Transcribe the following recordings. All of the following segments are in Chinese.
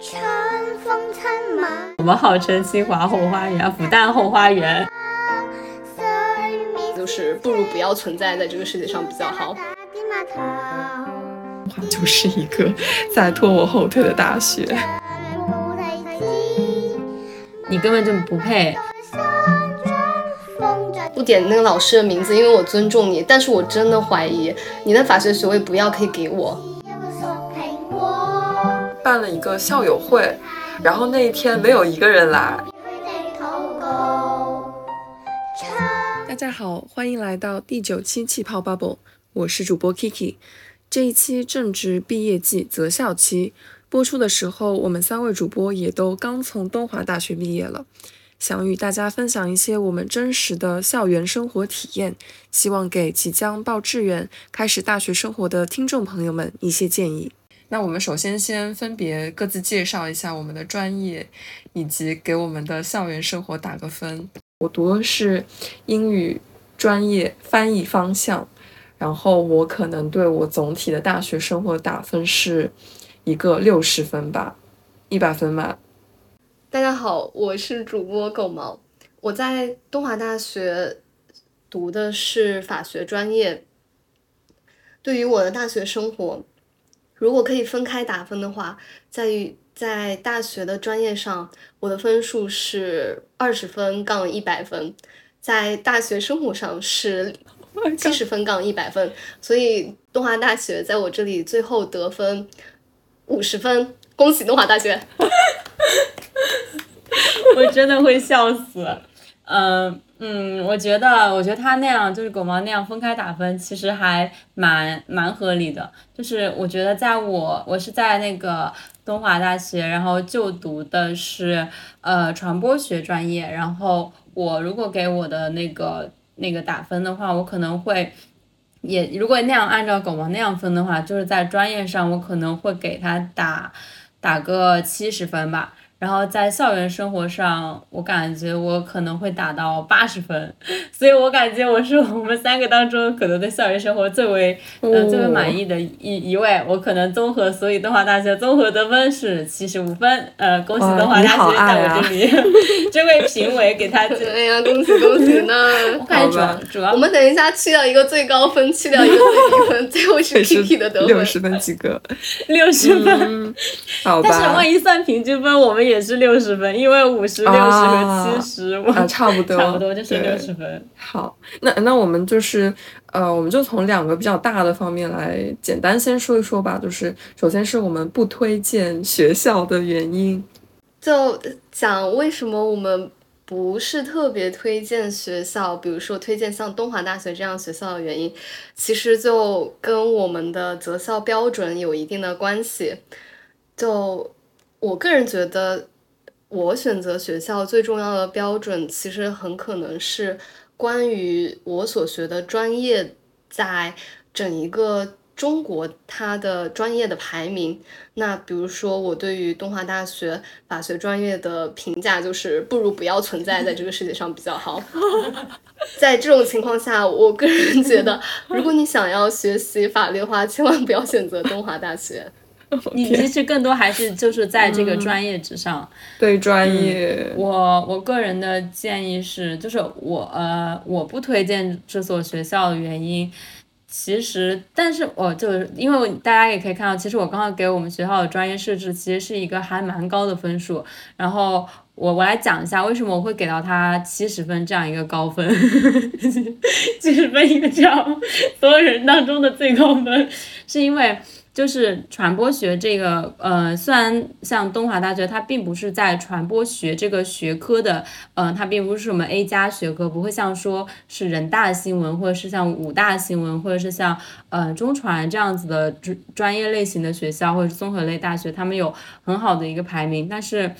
春风我们号称清华后花园、复旦后花园，就是不如不要存在在这个世界上比较好。就是一个在拖我后腿的大学，你根本就不配。不点那个老师的名字，因为我尊重你，但是我真的怀疑你的法学学位不要可以给我。办了一个校友会，然后那一天没有一个人来。大家好，欢迎来到第九期气泡 bubble，我是主播 Kiki。这一期正值毕业季择校期，播出的时候，我们三位主播也都刚从东华大学毕业了。想与大家分享一些我们真实的校园生活体验，希望给即将报志愿、开始大学生活的听众朋友们一些建议。那我们首先先分别各自介绍一下我们的专业，以及给我们的校园生活打个分。我读的是英语专业翻译方向，然后我可能对我总体的大学生活打分是一个六十分吧，一百分吧。大家好，我是主播狗毛，我在东华大学读的是法学专业。对于我的大学生活，如果可以分开打分的话，在于在大学的专业上，我的分数是二十分杠一百分，在大学生活上是七十分杠一百分，所以东华大学在我这里最后得分五十分，恭喜东华大学。我真的会笑死，嗯嗯，我觉得，我觉得他那样就是狗毛那样分开打分，其实还蛮蛮合理的。就是我觉得，在我我是在那个东华大学，然后就读的是呃传播学专业，然后我如果给我的那个那个打分的话，我可能会也如果那样按照狗毛那样分的话，就是在专业上我可能会给他打打个七十分吧。然后在校园生活上，我感觉我可能会打到八十分，所以我感觉我是我们三个当中可能对校园生活最为呃最为满意的一一位。我可能综合，所以东华大学综合得分是七十五分。呃，恭喜东华大学在我这里，这位评委给他。哎呀，恭喜恭喜呢！我感觉主要我们等一下去掉一个最高分，去掉一个最低分，最后是 Kiki 的得分。六十分及格，六十分。好吧。但是万一算平均分，我们。也是六十分，因为五十、六十和七十，啊，差不多，差不多就是六十分。好，那那我们就是，呃，我们就从两个比较大的方面来简单先说一说吧。就是首先是我们不推荐学校的原因，就讲为什么我们不是特别推荐学校，比如说推荐像东华大学这样学校的原因，其实就跟我们的择校标准有一定的关系，就。我个人觉得，我选择学校最重要的标准，其实很可能是关于我所学的专业，在整一个中国它的专业的排名。那比如说，我对于东华大学法学专业的评价就是，不如不要存在在这个世界上比较好。在这种情况下，我个人觉得，如果你想要学习法律的话，千万不要选择东华大学。你其实更多还是就是在这个专业之上，对专业。我我个人的建议是，就是我呃我不推荐这所学校的原因，其实，但是我就是因为大家也可以看到，其实我刚刚给我们学校的专业设置其实是一个还蛮高的分数。然后我我来讲一下为什么我会给到他七十分这样一个高分，七十分一个这样所有人当中的最高分，是因为。就是传播学这个，呃，虽然像东华大学，它并不是在传播学这个学科的，呃，它并不是什么 A 加学科，不会像说是人大新闻，或者是像武大新闻，或者是像呃中传这样子的专专业类型的学校，或者是综合类大学，他们有很好的一个排名，但是。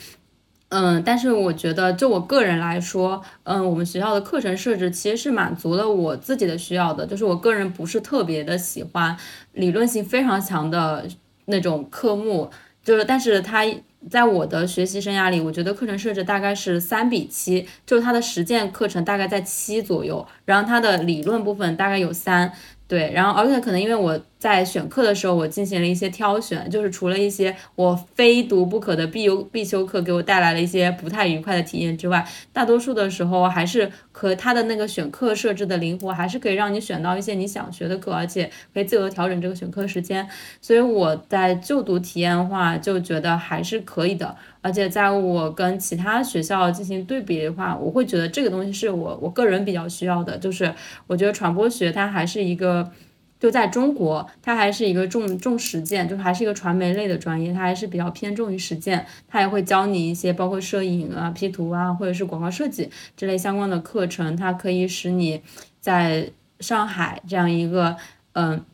嗯，但是我觉得，就我个人来说，嗯，我们学校的课程设置其实是满足了我自己的需要的。就是我个人不是特别的喜欢理论性非常强的那种科目，就是，但是它在我的学习生涯里，我觉得课程设置大概是三比七，就是它的实践课程大概在七左右，然后它的理论部分大概有三，对，然后而且可能因为我在选课的时候，我进行了一些挑选，就是除了一些我非读不可的必优必修课给我带来了一些不太愉快的体验之外，大多数的时候还是和它的那个选课设置的灵活，还是可以让你选到一些你想学的课，而且可以自由调整这个选课时间。所以我在就读体验的话，就觉得还是可以的。而且在我跟其他学校进行对比的话，我会觉得这个东西是我我个人比较需要的，就是我觉得传播学它还是一个。就在中国，它还是一个重重实践，就还是一个传媒类的专业，它还是比较偏重于实践。它也会教你一些包括摄影啊、P 图啊，或者是广告设计这类相关的课程。它可以使你在上海这样一个嗯，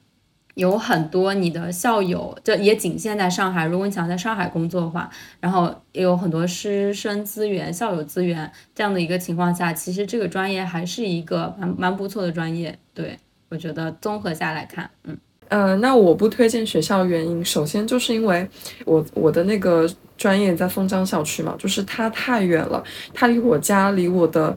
有很多你的校友，这也仅限在上海。如果你想在上海工作的话，然后也有很多师生资源、校友资源这样的一个情况下，其实这个专业还是一个蛮蛮不错的专业，对。我觉得综合下来看，嗯，呃，那我不推荐学校原因，首先就是因为我我的那个专业在松江校区嘛，就是它太远了，它离我家离我的，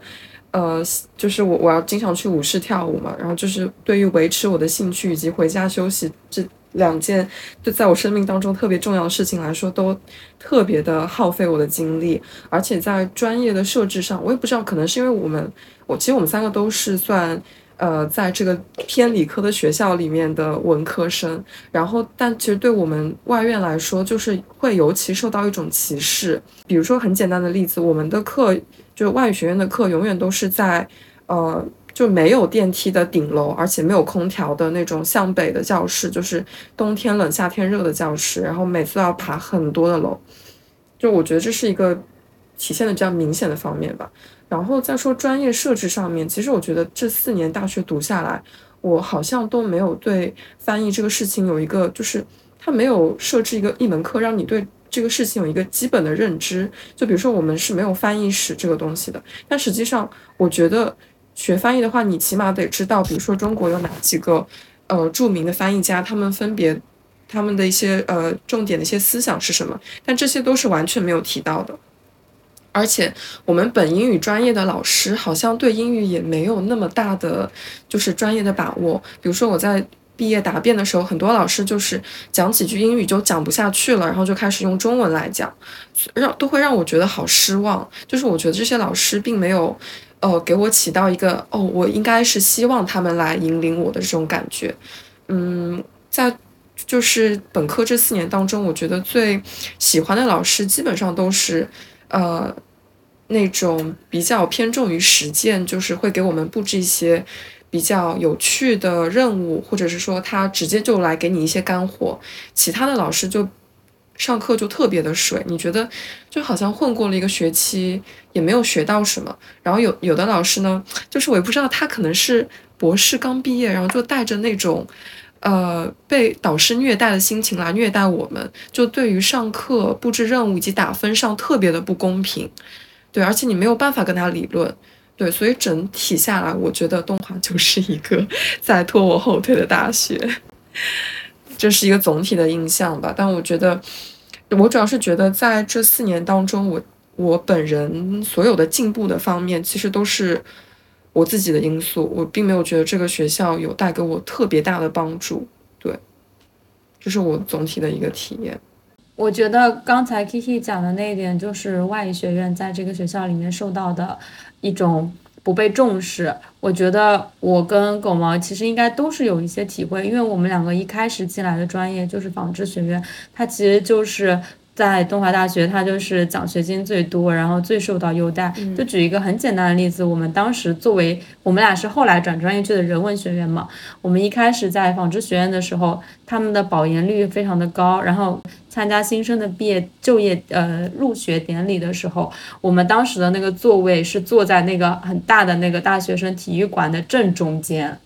呃，就是我我要经常去舞室跳舞嘛，然后就是对于维持我的兴趣以及回家休息这两件就在我生命当中特别重要的事情来说，都特别的耗费我的精力，而且在专业的设置上，我也不知道，可能是因为我们，我其实我们三个都是算。呃，在这个偏理科的学校里面的文科生，然后，但其实对我们外院来说，就是会尤其受到一种歧视。比如说很简单的例子，我们的课就是外语学院的课，永远都是在呃就没有电梯的顶楼，而且没有空调的那种向北的教室，就是冬天冷夏天热的教室，然后每次都要爬很多的楼。就我觉得这是一个体现的比较明显的方面吧。然后再说专业设置上面，其实我觉得这四年大学读下来，我好像都没有对翻译这个事情有一个，就是他没有设置一个一门课让你对这个事情有一个基本的认知。就比如说我们是没有翻译史这个东西的，但实际上我觉得学翻译的话，你起码得知道，比如说中国有哪几个呃著名的翻译家，他们分别他们的一些呃重点的一些思想是什么，但这些都是完全没有提到的。而且我们本英语专业的老师好像对英语也没有那么大的就是专业的把握。比如说我在毕业答辩的时候，很多老师就是讲几句英语就讲不下去了，然后就开始用中文来讲，让都会让我觉得好失望。就是我觉得这些老师并没有，呃，给我起到一个哦，我应该是希望他们来引领我的这种感觉。嗯，在就是本科这四年当中，我觉得最喜欢的老师基本上都是，呃。那种比较偏重于实践，就是会给我们布置一些比较有趣的任务，或者是说他直接就来给你一些干货。其他的老师就上课就特别的水，你觉得就好像混过了一个学期，也没有学到什么。然后有有的老师呢，就是我也不知道他可能是博士刚毕业，然后就带着那种呃被导师虐待的心情来虐待我们，就对于上课布置任务以及打分上特别的不公平。对，而且你没有办法跟他理论，对，所以整体下来，我觉得东华就是一个 在拖我后腿的大学，这是一个总体的印象吧。但我觉得，我主要是觉得在这四年当中，我我本人所有的进步的方面，其实都是我自己的因素，我并没有觉得这个学校有带给我特别大的帮助。对，这是我总体的一个体验。我觉得刚才 Kiki 讲的那一点，就是外语学院在这个学校里面受到的一种不被重视。我觉得我跟狗毛其实应该都是有一些体会，因为我们两个一开始进来的专业就是纺织学院，它其实就是。在东华大学，它就是奖学金最多，然后最受到优待。就举一个很简单的例子，我们当时作为我们俩是后来转专业去的人文学院嘛，我们一开始在纺织学院的时候，他们的保研率非常的高。然后参加新生的毕业就业呃入学典礼的时候，我们当时的那个座位是坐在那个很大的那个大学生体育馆的正中间。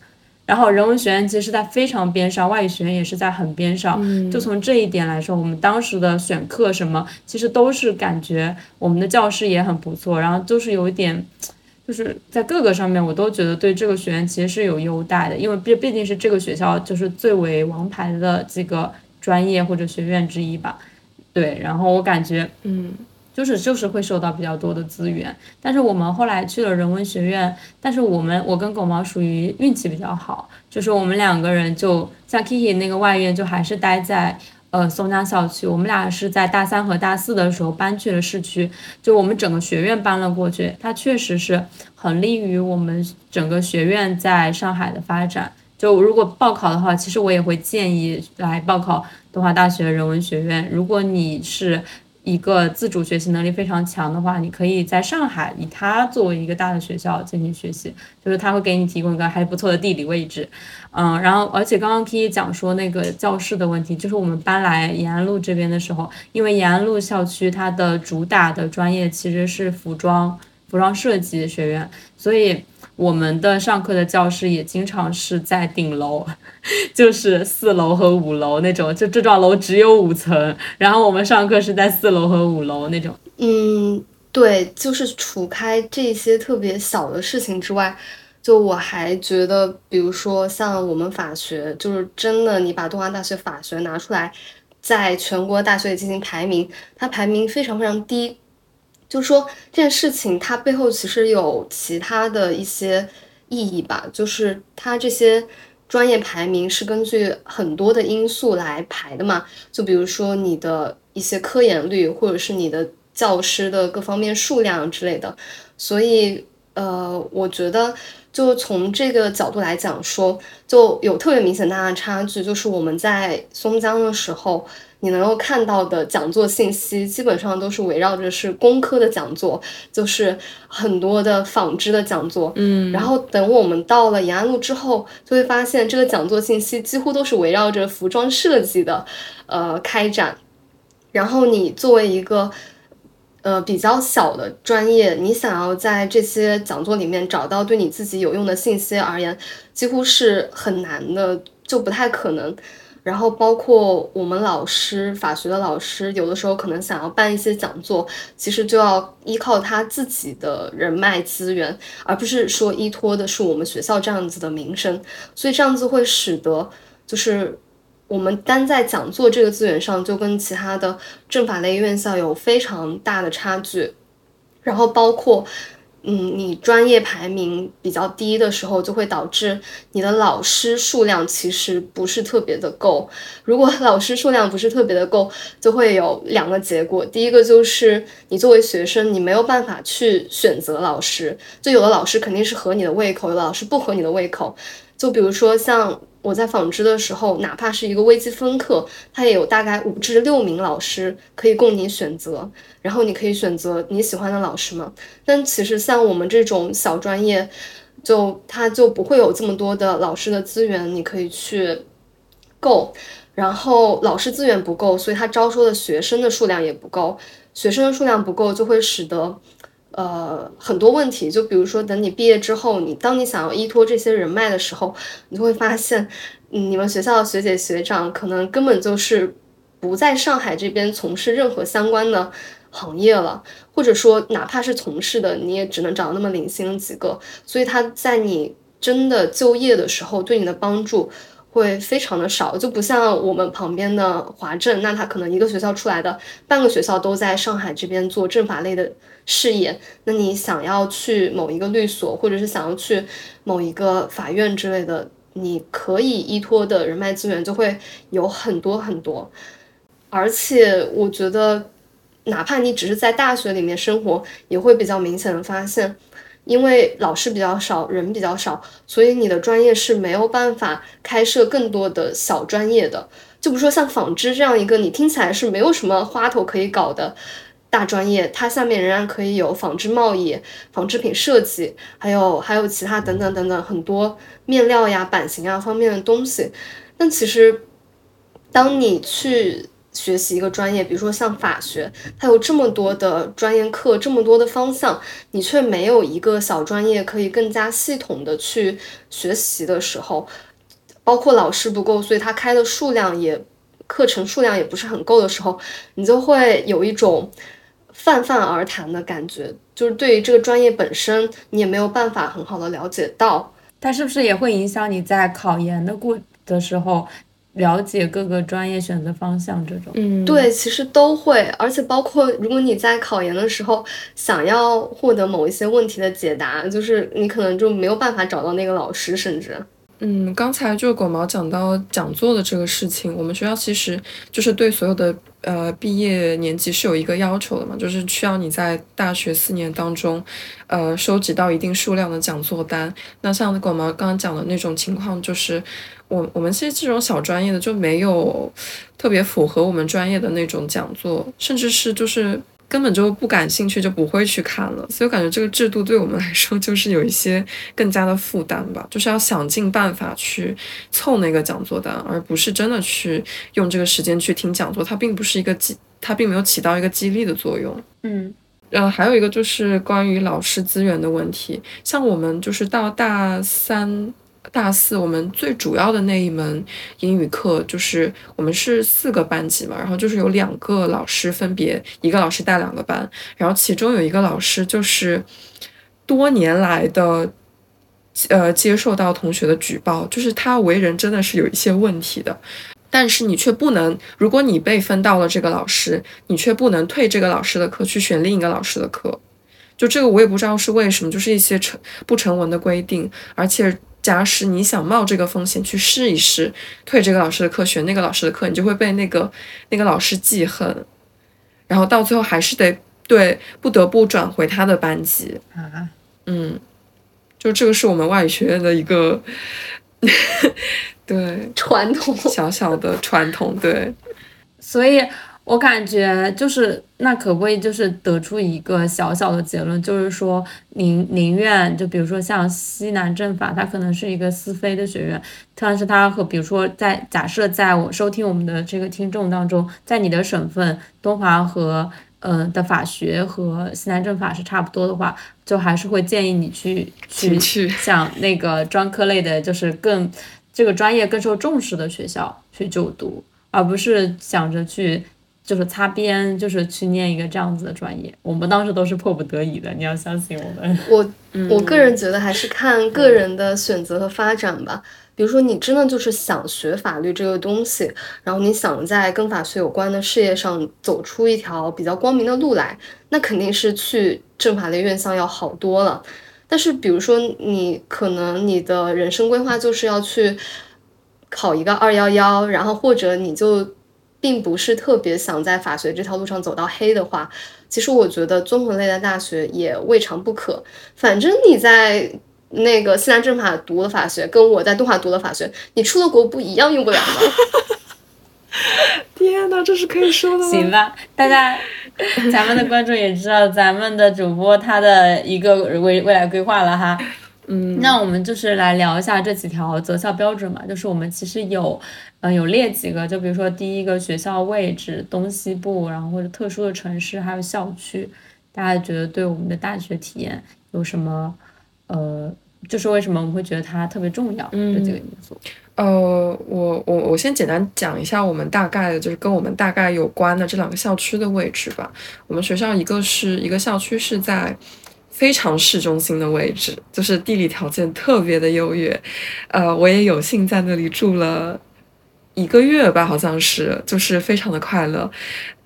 然后人文学院其实是在非常边上，外语学院也是在很边上。就从这一点来说，我们当时的选课什么，其实都是感觉我们的教师也很不错。然后就是有一点，就是在各个上面，我都觉得对这个学院其实是有优待的，因为毕毕竟是这个学校就是最为王牌的几个专业或者学院之一吧。对，然后我感觉，嗯。就是就是会受到比较多的资源。但是我们后来去了人文学院，但是我们我跟狗毛属于运气比较好，就是我们两个人就像 Kiki 那个外院就还是待在呃松江校区，我们俩是在大三和大四的时候搬去了市区，就我们整个学院搬了过去，它确实是很利于我们整个学院在上海的发展。就如果报考的话，其实我也会建议来报考东华大学人文学院。如果你是一个自主学习能力非常强的话，你可以在上海以它作为一个大的学校进行学习，就是它会给你提供一个还不错的地理位置。嗯，然后而且刚刚 K 讲说那个教室的问题，就是我们搬来延安路这边的时候，因为延安路校区它的主打的专业其实是服装服装设计学院，所以。我们的上课的教室也经常是在顶楼，就是四楼和五楼那种，就这幢楼只有五层，然后我们上课是在四楼和五楼那种。嗯，对，就是除开这些特别小的事情之外，就我还觉得，比如说像我们法学，就是真的，你把东华大学法学拿出来，在全国大学里进行排名，它排名非常非常低。就是说这件事情，它背后其实有其他的一些意义吧。就是它这些专业排名是根据很多的因素来排的嘛。就比如说你的一些科研率，或者是你的教师的各方面数量之类的。所以，呃，我觉得就从这个角度来讲，说就有特别明显大的差距。就是我们在松江的时候。你能够看到的讲座信息，基本上都是围绕着是工科的讲座，就是很多的纺织的讲座。嗯，然后等我们到了延安路之后，就会发现这个讲座信息几乎都是围绕着服装设计的，呃，开展。然后你作为一个呃比较小的专业，你想要在这些讲座里面找到对你自己有用的信息而言，几乎是很难的，就不太可能。然后包括我们老师，法学的老师，有的时候可能想要办一些讲座，其实就要依靠他自己的人脉资源，而不是说依托的是我们学校这样子的名声。所以这样子会使得，就是我们单在讲座这个资源上，就跟其他的政法类院校有非常大的差距。然后包括。嗯，你专业排名比较低的时候，就会导致你的老师数量其实不是特别的够。如果老师数量不是特别的够，就会有两个结果。第一个就是你作为学生，你没有办法去选择老师，就有的老师肯定是合你的胃口，有的老师不合你的胃口。就比如说像。我在纺织的时候，哪怕是一个微积分课，它也有大概五至六名老师可以供你选择，然后你可以选择你喜欢的老师嘛。但其实像我们这种小专业，就它就不会有这么多的老师的资源，你可以去够，然后老师资源不够，所以他招收的学生的数量也不够，学生的数量不够，就会使得。呃，很多问题，就比如说，等你毕业之后，你当你想要依托这些人脉的时候，你就会发现，你们学校的学姐学长可能根本就是不在上海这边从事任何相关的行业了，或者说，哪怕是从事的，你也只能找那么零星几个，所以他在你真的就业的时候，对你的帮助会非常的少，就不像我们旁边的华政，那他可能一个学校出来的半个学校都在上海这边做政法类的。事业，那你想要去某一个律所，或者是想要去某一个法院之类的，你可以依托的人脉资源就会有很多很多。而且我觉得，哪怕你只是在大学里面生活，也会比较明显的发现，因为老师比较少，人比较少，所以你的专业是没有办法开设更多的小专业的。就比如说像纺织这样一个，你听起来是没有什么花头可以搞的。大专业，它下面仍然可以有纺织贸易、纺织品设计，还有还有其他等等等等很多面料呀、版型啊方面的东西。但其实，当你去学习一个专业，比如说像法学，它有这么多的专业课，这么多的方向，你却没有一个小专业可以更加系统的去学习的时候，包括老师不够，所以他开的数量也课程数量也不是很够的时候，你就会有一种。泛泛而谈的感觉，就是对于这个专业本身，你也没有办法很好的了解到。它是不是也会影响你在考研的过的时候，了解各个专业选择方向这种。嗯，对，其实都会，而且包括如果你在考研的时候想要获得某一些问题的解答，就是你可能就没有办法找到那个老师，甚至。嗯，刚才就狗毛讲到讲座的这个事情，我们学校其实就是对所有的呃毕业年级是有一个要求的嘛，就是需要你在大学四年当中，呃收集到一定数量的讲座单。那像狗毛刚刚讲的那种情况，就是我我们其实这种小专业的就没有特别符合我们专业的那种讲座，甚至是就是。根本就不感兴趣，就不会去看了。所以我感觉这个制度对我们来说，就是有一些更加的负担吧，就是要想尽办法去凑那个讲座单，而不是真的去用这个时间去听讲座。它并不是一个激，它并没有起到一个激励的作用。嗯，呃，还有一个就是关于老师资源的问题，像我们就是到大三。大四我们最主要的那一门英语课，就是我们是四个班级嘛，然后就是有两个老师分别一个老师带两个班，然后其中有一个老师就是多年来的呃接受到同学的举报，就是他为人真的是有一些问题的，但是你却不能，如果你被分到了这个老师，你却不能退这个老师的课去选另一个老师的课，就这个我也不知道是为什么，就是一些成不成文的规定，而且。假使你想冒这个风险去试一试，退这个老师的课，选那个老师的课，你就会被那个那个老师记恨，然后到最后还是得对不得不转回他的班级啊。嗯，就这个是我们外语学院的一个 对传统小小的传统，对，所以。我感觉就是那可不可以就是得出一个小小的结论，就是说宁宁愿就比如说像西南政法，它可能是一个私非的学院，但是它和比如说在假设在我收听我们的这个听众当中，在你的省份东华和呃的法学和西南政法是差不多的话，就还是会建议你去去像那个专科类的，就是更这个专业更受重视的学校去就读，而不是想着去。就是擦边，就是去念一个这样子的专业。我们当时都是迫不得已的，你要相信我们。我 我个人觉得还是看个人的选择和发展吧。比如说，你真的就是想学法律这个东西，然后你想在跟法学有关的事业上走出一条比较光明的路来，那肯定是去政法类院校要好多了。但是，比如说你可能你的人生规划就是要去考一个二幺幺，然后或者你就。并不是特别想在法学这条路上走到黑的话，其实我觉得综合类的大学也未尝不可。反正你在那个西南政法读了法学，跟我在东华读了法学，你出了国不一样用不了吗？天哪，这是可以说的吗？行吧，大家，咱们的观众也知道咱们的主播他的一个未未来规划了哈。嗯，那我们就是来聊一下这几条择校标准嘛，就是我们其实有，呃，有列几个，就比如说第一个学校位置、东西部，然后或者特殊的城市，还有校区，大家觉得对我们的大学体验有什么，呃，就是为什么我们会觉得它特别重要这几个因素？呃，我我我先简单讲一下我们大概的，就是跟我们大概有关的这两个校区的位置吧。我们学校一个是一个校区是在。非常市中心的位置，就是地理条件特别的优越，呃，我也有幸在那里住了一个月吧，好像是，就是非常的快乐，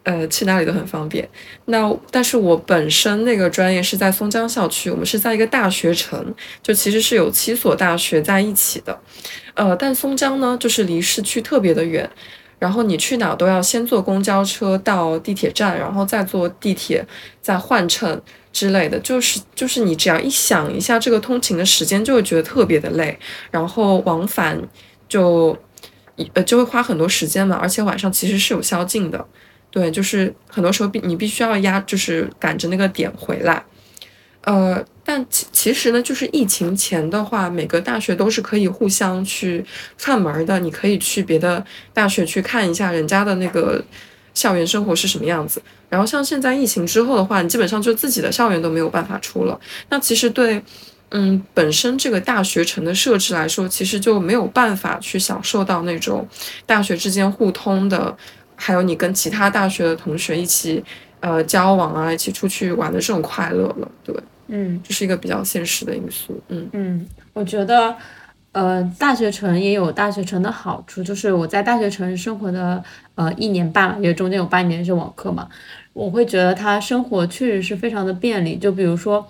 呃，去哪里都很方便。那但是我本身那个专业是在松江校区，我们是在一个大学城，就其实是有七所大学在一起的，呃，但松江呢，就是离市区特别的远，然后你去哪都要先坐公交车到地铁站，然后再坐地铁，再换乘。之类的，就是就是你只要一想一下这个通勤的时间，就会觉得特别的累，然后往返就呃就会花很多时间嘛，而且晚上其实是有宵禁的，对，就是很多时候必你必须要压，就是赶着那个点回来，呃，但其其实呢，就是疫情前的话，每个大学都是可以互相去串门的，你可以去别的大学去看一下人家的那个。校园生活是什么样子？然后像现在疫情之后的话，你基本上就自己的校园都没有办法出了。那其实对，嗯，本身这个大学城的设置来说，其实就没有办法去享受到那种大学之间互通的，还有你跟其他大学的同学一起呃交往啊，一起出去玩的这种快乐了。对，嗯，这是一个比较现实的因素。嗯嗯，我觉得。呃，大学城也有大学城的好处，就是我在大学城生活的呃一年半，也中间有半年是网课嘛，我会觉得它生活确实是非常的便利。就比如说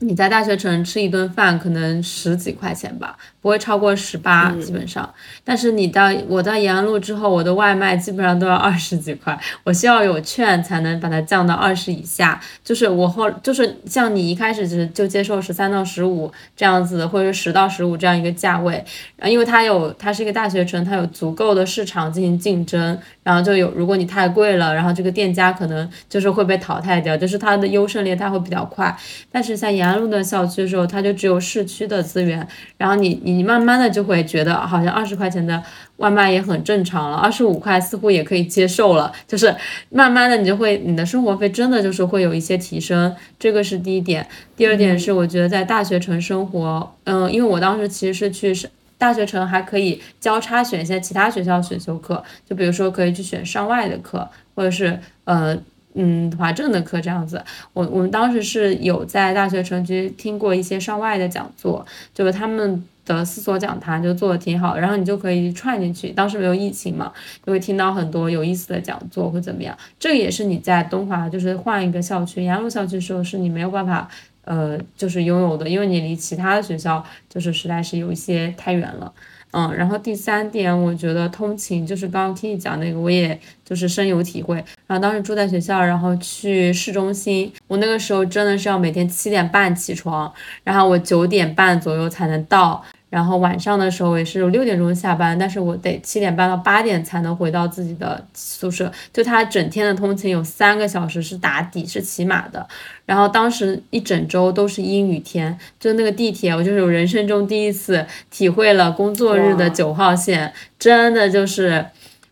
你在大学城吃一顿饭，可能十几块钱吧。不会超过十八，基本上。但是你到我到延安路之后，我的外卖基本上都要二十几块，我需要有券才能把它降到二十以下。就是我后就是像你一开始就就接受十三到十五这样子，或者十到十五这样一个价位，然后因为它有它是一个大学城，它有足够的市场进行竞争，然后就有如果你太贵了，然后这个店家可能就是会被淘汰掉，就是它的优胜劣汰会比较快。但是像延安路的校区的时候，它就只有市区的资源，然后你你。慢慢的就会觉得，好像二十块钱的外卖也很正常了，二十五块似乎也可以接受了。就是慢慢的，你就会你的生活费真的就是会有一些提升，这个是第一点。第二点是，我觉得在大学城生活，嗯，因为我当时其实是去是大学城，还可以交叉选一些其他学校选修课，就比如说可以去选上外的课，或者是呃。嗯，华政的课这样子，我我们当时是有在大学城区听过一些上外的讲座，就是他们的四所讲坛就做的挺好，然后你就可以串进去。当时没有疫情嘛，就会听到很多有意思的讲座或怎么样。这也是你在东华就是换一个校区，延安路校区的时候是你没有办法呃就是拥有的，因为你离其他的学校就是实在是有一些太远了。嗯，然后第三点，我觉得通勤就是刚刚听你讲那个，我也就是深有体会。然后当时住在学校，然后去市中心，我那个时候真的是要每天七点半起床，然后我九点半左右才能到。然后晚上的时候也是六点钟下班，但是我得七点半到八点才能回到自己的宿舍。就他整天的通勤有三个小时是打底是骑马的，然后当时一整周都是阴雨天，就那个地铁，我就是我人生中第一次体会了工作日的九号线，真的就是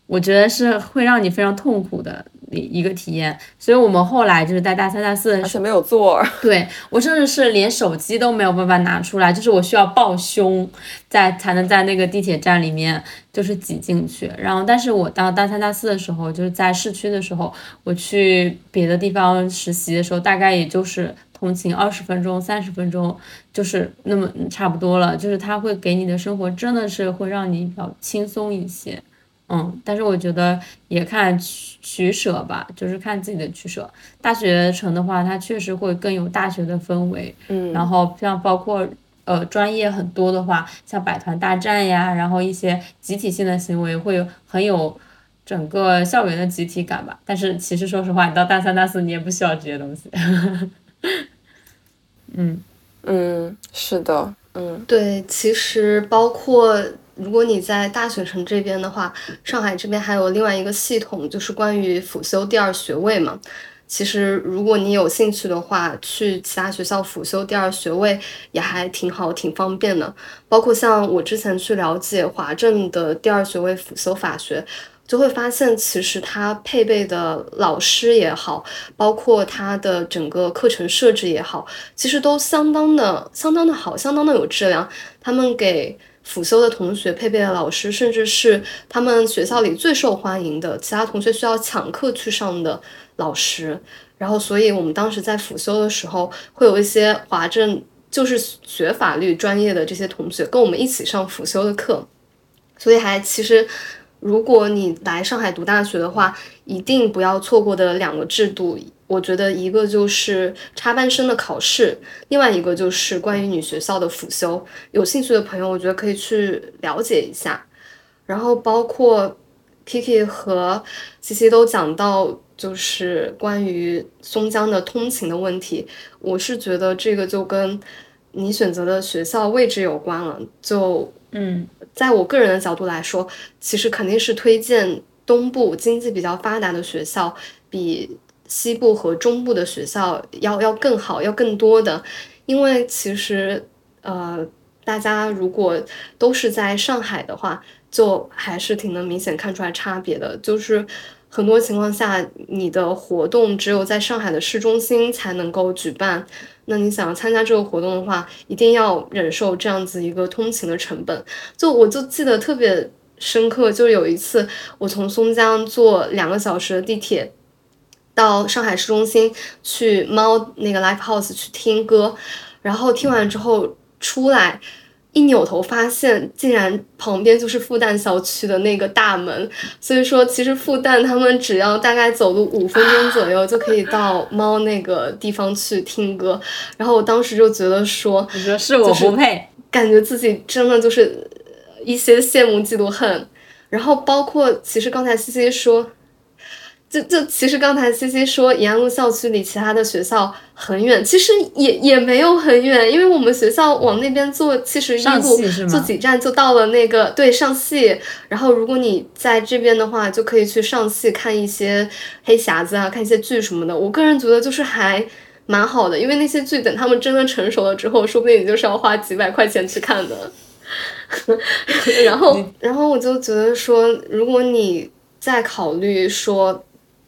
我觉得是会让你非常痛苦的。一个体验，所以我们后来就是在大三、大四，而且没有座儿。对我甚至是连手机都没有办法拿出来，就是我需要抱胸，在才能在那个地铁站里面就是挤进去。然后，但是我到大三、大四的时候，就是在市区的时候，我去别的地方实习的时候，大概也就是通勤二十分钟、三十分钟，就是那么差不多了。就是它会给你的生活真的是会让你比较轻松一些。嗯，但是我觉得也看取取舍吧，就是看自己的取舍。大学城的话，它确实会更有大学的氛围，嗯，然后像包括呃专业很多的话，像百团大战呀，然后一些集体性的行为会很有整个校园的集体感吧。但是其实说实话，你到大三大四，你也不需要这些东西。嗯嗯，是的，嗯，对，其实包括。如果你在大学城这边的话，上海这边还有另外一个系统，就是关于辅修第二学位嘛。其实如果你有兴趣的话，去其他学校辅修第二学位也还挺好，挺方便的。包括像我之前去了解华政的第二学位辅修法学，就会发现其实它配备的老师也好，包括它的整个课程设置也好，其实都相当的、相当的好，相当的有质量。他们给辅修的同学配备的老师，甚至是他们学校里最受欢迎的，其他同学需要抢课去上的老师。然后，所以我们当时在辅修的时候，会有一些华政就是学法律专业的这些同学跟我们一起上辅修的课。所以，还其实，如果你来上海读大学的话，一定不要错过的两个制度。我觉得一个就是插班生的考试，另外一个就是关于女学校的辅修。有兴趣的朋友，我觉得可以去了解一下。然后包括 Kiki 和 C C 都讲到，就是关于松江的通勤的问题。我是觉得这个就跟你选择的学校位置有关了。就嗯，在我个人的角度来说，其实肯定是推荐东部经济比较发达的学校比。西部和中部的学校要要更好，要更多的，因为其实呃，大家如果都是在上海的话，就还是挺能明显看出来差别的。就是很多情况下，你的活动只有在上海的市中心才能够举办，那你想要参加这个活动的话，一定要忍受这样子一个通勤的成本。就我就记得特别深刻，就有一次我从松江坐两个小时的地铁。到上海市中心去猫那个 live house 去听歌，然后听完之后出来，一扭头发现，竟然旁边就是复旦校区的那个大门。所以说，其实复旦他们只要大概走路五分钟左右就可以到猫那个地方去听歌。然后我当时就觉得说，你说是我不配，感觉自己真的就是一些羡慕嫉妒恨。然后包括其实刚才西西说。就就其实刚才 C C 说延安路校区离其他的学校很远，其实也也没有很远，因为我们学校往那边坐七十一路，坐几站就到了那个对上戏。然后如果你在这边的话，就可以去上戏看一些黑匣子啊，看一些剧什么的。我个人觉得就是还蛮好的，因为那些剧等他们真的成熟了之后，说不定你就是要花几百块钱去看的。然后然后我就觉得说，如果你在考虑说。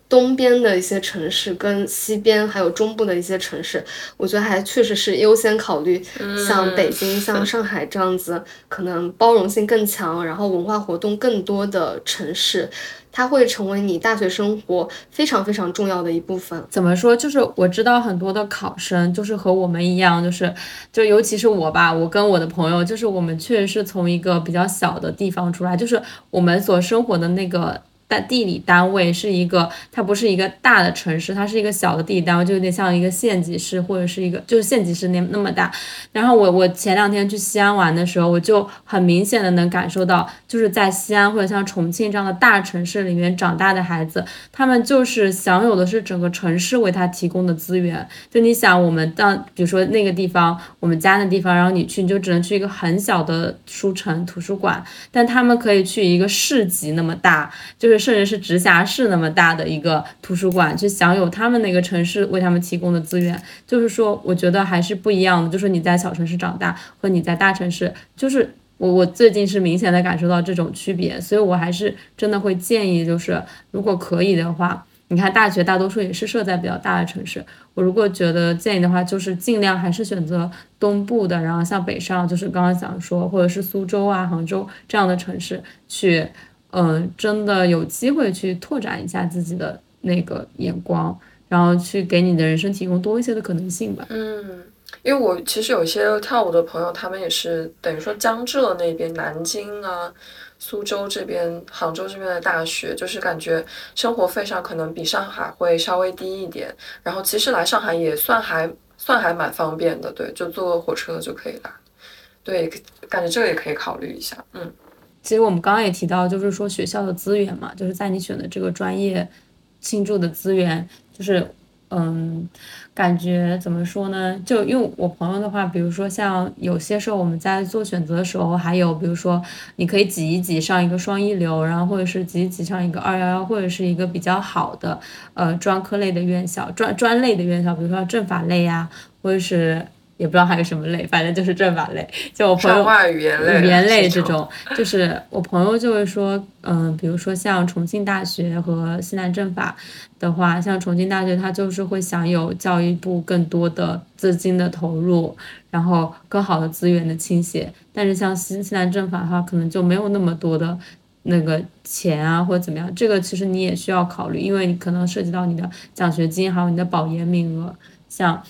东边的一些城市跟西边还有中部的一些城市，我觉得还确实是优先考虑，像北京、像上海这样子，可能包容性更强，然后文化活动更多的城市，它会成为你大学生活非常非常重要的一部分。怎么说？就是我知道很多的考生，就是和我们一样，就是就尤其是我吧，我跟我的朋友，就是我们确实是从一个比较小的地方出来，就是我们所生活的那个。但地理单位是一个，它不是一个大的城市，它是一个小的地理单位，就有点像一个县级市或者是一个就是县级市那那么大。然后我我前两天去西安玩的时候，我就很明显的能感受到，就是在西安或者像重庆这样的大城市里面长大的孩子，他们就是享有的是整个城市为他提供的资源。就你想，我们到比如说那个地方，我们家那地方，然后你去，你就只能去一个很小的书城图书馆，但他们可以去一个市级那么大，就是。甚至是直辖市那么大的一个图书馆，去享有他们那个城市为他们提供的资源，就是说，我觉得还是不一样的。就是你在小城市长大和你在大城市，就是我我最近是明显的感受到这种区别，所以我还是真的会建议，就是如果可以的话，你看大学大多数也是设在比较大的城市，我如果觉得建议的话，就是尽量还是选择东部的，然后像北上，就是刚刚想说，或者是苏州啊、杭州这样的城市去。嗯，真的有机会去拓展一下自己的那个眼光，然后去给你的人生提供多一些的可能性吧。嗯，因为我其实有些跳舞的朋友，他们也是等于说江浙那边、南京啊、苏州这边、杭州这边的大学，就是感觉生活费上可能比上海会稍微低一点。然后其实来上海也算还算还蛮方便的，对，就坐个火车就可以来。对，感觉这个也可以考虑一下。嗯。其实我们刚刚也提到，就是说学校的资源嘛，就是在你选的这个专业倾注的资源，就是嗯，感觉怎么说呢？就因为我朋友的话，比如说像有些时候我们在做选择的时候，还有比如说你可以挤一挤上一个双一流，然后或者是挤一挤上一个二幺幺，或者是一个比较好的呃专科类的院校、专专类的院校，比如说政法类呀，或者是。也不知道还有什么类，反正就是政法类。就我朋友语言类，语言类这种，就是我朋友就会说，嗯，比如说像重庆大学和西南政法的话，像重庆大学它就是会享有教育部更多的资金的投入，然后更好的资源的倾斜。但是像西西南政法的话，可能就没有那么多的那个钱啊，或者怎么样。这个其实你也需要考虑，因为你可能涉及到你的奖学金，还有你的保研名额，像。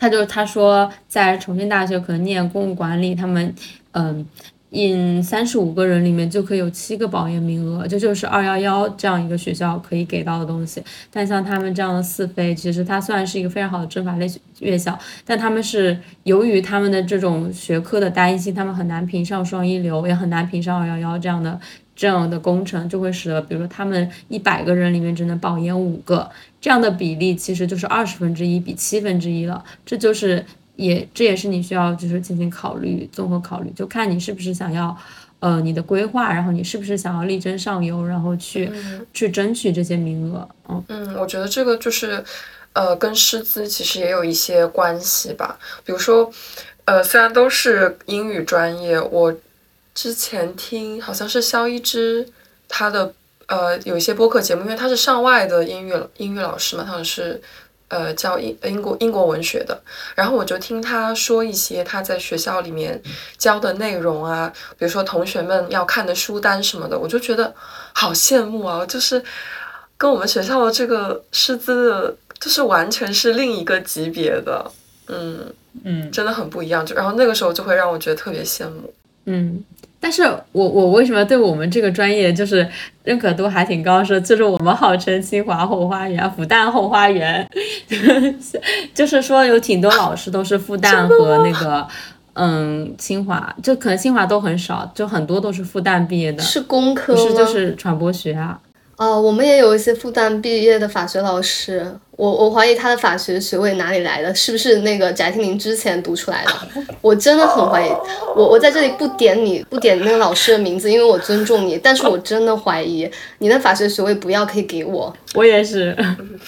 他就他说，在重庆大学可能念公共管理，他们，嗯，in 三十五个人里面就可以有七个保研名额，这就是二幺幺这样一个学校可以给到的东西。但像他们这样的四非，其实它虽然是一个非常好的政法类院校，但他们是由于他们的这种学科的单一性，他们很难评上双一流，也很难评上二幺幺这样的。这样的工程就会使得，比如说他们一百个人里面只能保研五个，这样的比例其实就是二十分之一比七分之一了。这就是也这也是你需要就是进行考虑综合考虑，就看你是不是想要，呃，你的规划，然后你是不是想要力争上游，然后去去争取这些名额。嗯嗯，我觉得这个就是呃跟师资其实也有一些关系吧。比如说，呃，虽然都是英语专业，我。之前听好像是肖一之，他的呃有一些播客节目，因为他是上外的英语英语老师嘛，他是呃教英英国英国文学的，然后我就听他说一些他在学校里面教的内容啊，比如说同学们要看的书单什么的，我就觉得好羡慕啊，就是跟我们学校的这个师资的，就是完全是另一个级别的。嗯嗯真的很不一样。就然后那个时候就会让我觉得特别羡慕。嗯。但是我我为什么对我们这个专业就是认可度还挺高？是就是我们号称清华后花园、复旦后花园，就是说有挺多老师都是复旦和那个嗯清华，就可能清华都很少，就很多都是复旦毕业的，是工科？不是就是传播学啊。哦，我们也有一些复旦毕业的法学老师，我我怀疑他的法学学位哪里来的，是不是那个翟天临之前读出来的？我真的很怀疑。我我在这里不点你不点那个老师的名字，因为我尊重你，但是我真的怀疑你的法学学位不要可以给我。我也是，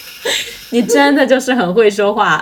你真的就是很会说话。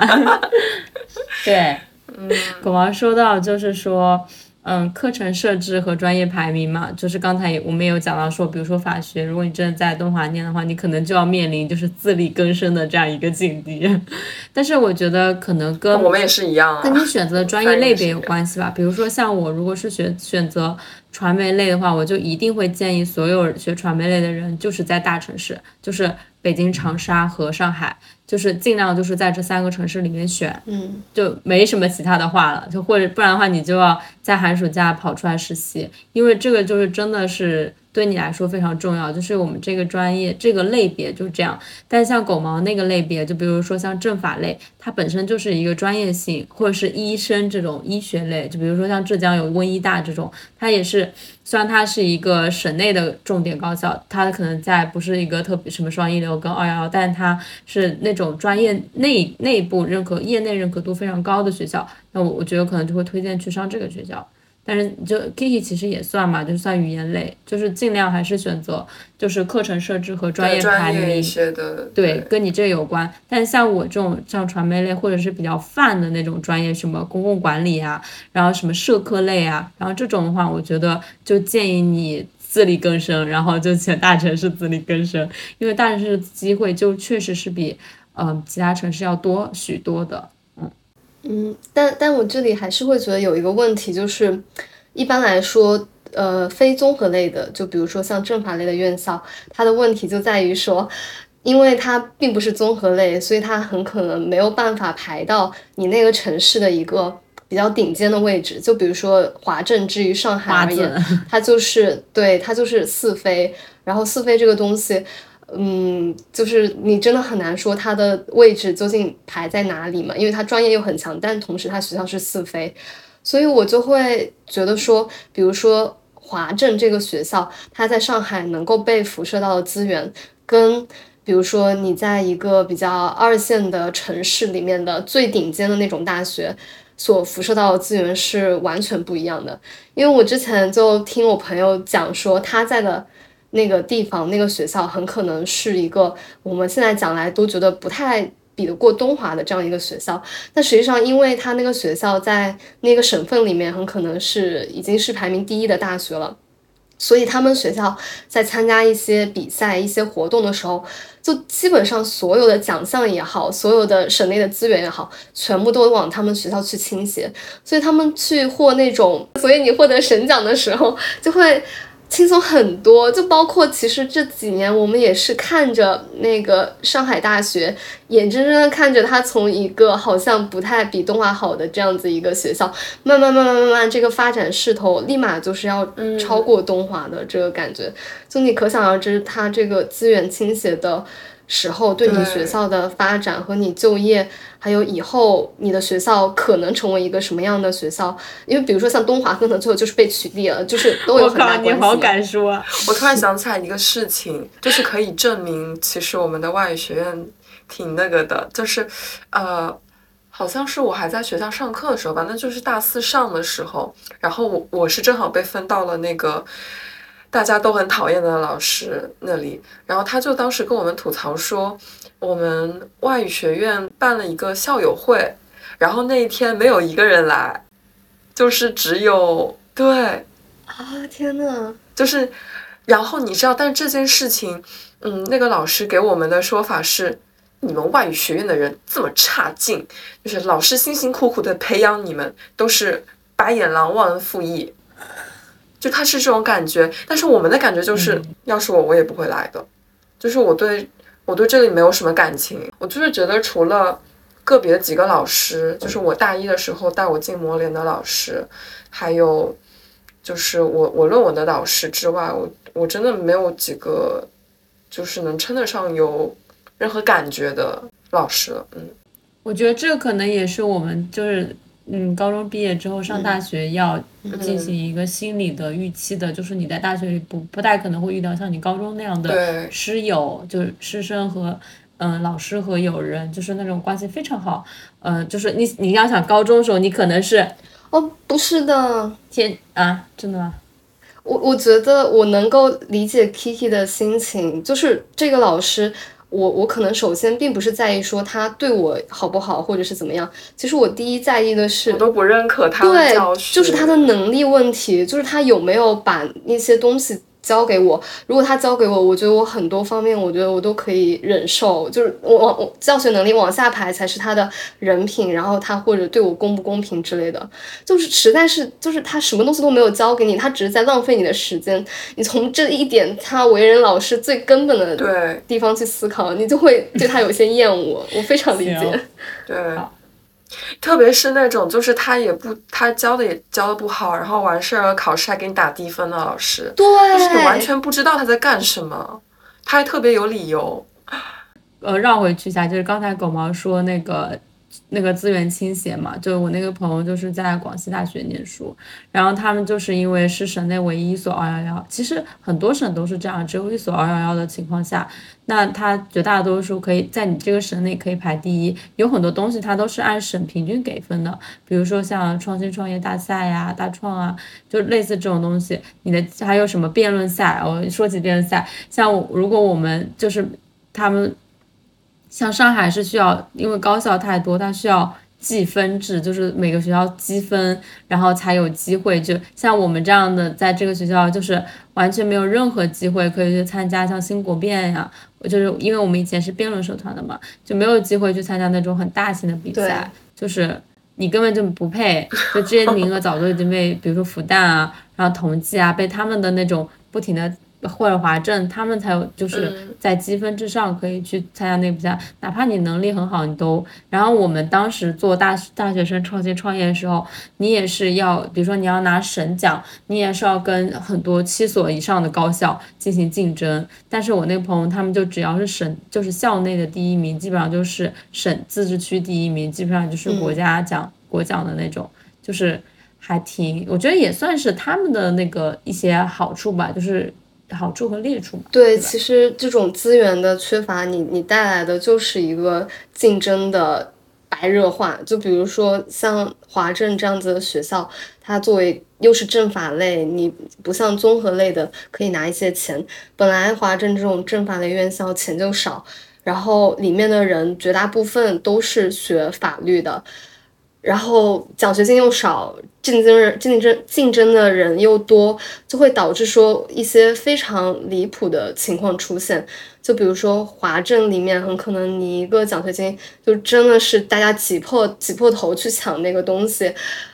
对，嗯狗王说到就是说。嗯，课程设置和专业排名嘛，就是刚才我们也有讲到说，比如说法学，如果你真的在东华念的话，你可能就要面临就是自力更生的这样一个境地。但是我觉得可能跟我们也是一样啊，跟你选择的专业类别有关系吧。比如说像我，如果是选选择传媒类的话，我就一定会建议所有学传媒类的人，就是在大城市，就是北京、长沙和上海。就是尽量就是在这三个城市里面选，嗯，就没什么其他的话了，就或者不然的话，你就要在寒暑假跑出来实习，因为这个就是真的是。对你来说非常重要，就是我们这个专业这个类别就这样。但像狗毛那个类别，就比如说像政法类，它本身就是一个专业性，或者是医生这种医学类，就比如说像浙江有温医大这种，它也是虽然它是一个省内的重点高校，它可能在不是一个特别什么双一流跟二幺幺，但它是那种专业内内部认可、业内认可度非常高的学校，那我我觉得可能就会推荐去上这个学校。但是就 Kiki 其实也算嘛，就算语言类，就是尽量还是选择就是课程设置和专业排名对，跟你这有关。但像我这种像传媒类或者是比较泛的那种专业，什么公共管理啊，然后什么社科类啊，然后这种的话，我觉得就建议你自力更生，然后就选大城市自力更生，因为大城市的机会就确实是比嗯其他城市要多许多的。嗯，但但我这里还是会觉得有一个问题，就是一般来说，呃，非综合类的，就比如说像政法类的院校，它的问题就在于说，因为它并不是综合类，所以它很可能没有办法排到你那个城市的一个比较顶尖的位置。就比如说华政，至于上海而言，它就是对它就是四非，然后四非这个东西。嗯，就是你真的很难说他的位置究竟排在哪里嘛，因为他专业又很强，但同时他学校是四非，所以我就会觉得说，比如说华政这个学校，它在上海能够被辐射到的资源，跟比如说你在一个比较二线的城市里面的最顶尖的那种大学所辐射到的资源是完全不一样的。因为我之前就听我朋友讲说，他在的。那个地方那个学校很可能是一个我们现在讲来都觉得不太比得过东华的这样一个学校，但实际上，因为他那个学校在那个省份里面很可能是已经是排名第一的大学了，所以他们学校在参加一些比赛、一些活动的时候，就基本上所有的奖项也好，所有的省内的资源也好，全部都往他们学校去倾斜，所以他们去获那种，所以你获得省奖的时候就会。轻松很多，就包括其实这几年我们也是看着那个上海大学，眼睁睁的看着它从一个好像不太比东华好的这样子一个学校，慢慢慢慢慢慢这个发展势头立马就是要超过东华的这个感觉，就你可想而知它这个资源倾斜的。时候对你学校的发展和你就业，还有以后你的学校可能成为一个什么样的学校？因为比如说像东华，可能最后就是被取缔了，就是都有很大关系。我靠，你好敢说！我突然想起来一个事情，就是可以证明其实我们的外语学院挺那个的，就是呃，好像是我还在学校上课的时候吧，那就是大四上的时候，然后我我是正好被分到了那个。大家都很讨厌的老师那里，然后他就当时跟我们吐槽说，我们外语学院办了一个校友会，然后那一天没有一个人来，就是只有对。啊天呐，就是，然后你知道，但这件事情，嗯，那个老师给我们的说法是，你们外语学院的人这么差劲，就是老师辛辛苦苦的培养你们，都是白眼狼忘恩负义。就他是这种感觉，但是我们的感觉就是，要是我我也不会来的，就是我对我对这里没有什么感情，我就是觉得除了个别几个老师，就是我大一的时候带我进模联的老师，还有就是我我论文的导师之外，我我真的没有几个就是能称得上有任何感觉的老师了。嗯，我觉得这可能也是我们就是嗯高中毕业之后上大学要进行一个心理的预期的，就是你在大学里不不太可能会遇到像你高中那样的师友，就是师生和。嗯，老师和友人就是那种关系非常好，嗯，就是你你要想高中的时候，你可能是哦，不是的，天啊，真的吗？我我觉得我能够理解 Kiki 的心情，就是这个老师，我我可能首先并不是在意说他对我好不好，或者是怎么样，其实我第一在意的是我都不认可他的对就是他的能力问题，就是他有没有把那些东西交给我。如果他交给我，我觉得我很多方面，我觉得我都可以忍受。就是我往我教学能力往下排才是他的人品，然后他或者对我公不公平之类的，就是实在是就是他什么东西都没有教给你，他只是在浪费你的时间。你从这一点他为人老师最根本的对地方去思考，你就会对他有些厌恶。我非常理解。对，特别是那种就是他也不他教的也教的不好，然后完事儿了考试还给你打低分的老师，对，就是你完全不知道他在干什么，他还特别有理由。呃，绕回去一下，就是刚才狗毛说那个那个资源倾斜嘛，就我那个朋友就是在广西大学念书，然后他们就是因为是省内唯一一所二幺幺，其实很多省都是这样，只有一所二幺幺的情况下，那他绝大多数可以在你这个省内可以排第一，有很多东西它都是按省平均给分的，比如说像创新创业大赛呀、大创啊，就类似这种东西，你的还有什么辩论赛，我说起辩论赛，像如果我们就是他们。像上海是需要，因为高校太多，它需要计分制，就是每个学校积分，然后才有机会。就像我们这样的，在这个学校就是完全没有任何机会可以去参加像新国辩呀，就是因为我们以前是辩论社团的嘛，就没有机会去参加那种很大型的比赛，就是你根本就不配，就这些名额早就已经被，比如说复旦啊，然后同济啊，被他们的那种不停的。或者华政，他们才有就是在积分之上可以去参加那个比赛，哪怕你能力很好，你都。然后我们当时做大大学生创新创业的时候，你也是要，比如说你要拿省奖，你也是要跟很多七所以上的高校进行竞争。但是我那个朋友他们就只要是省，就是校内的第一名，基本上就是省自治区第一名，基本上就是国家奖、国奖的那种，就是还挺，我觉得也算是他们的那个一些好处吧，就是。好处和劣处嘛。对，吧其实这种资源的缺乏，你你带来的就是一个竞争的白热化。就比如说像华政这样子的学校，它作为又是政法类，你不像综合类的可以拿一些钱。本来华政这种政法类院校钱就少，然后里面的人绝大部分都是学法律的。然后奖学金又少，竞争人竞争竞争的人又多，就会导致说一些非常离谱的情况出现。就比如说华政里面，很可能你一个奖学金就真的是大家挤破挤破头去抢那个东西，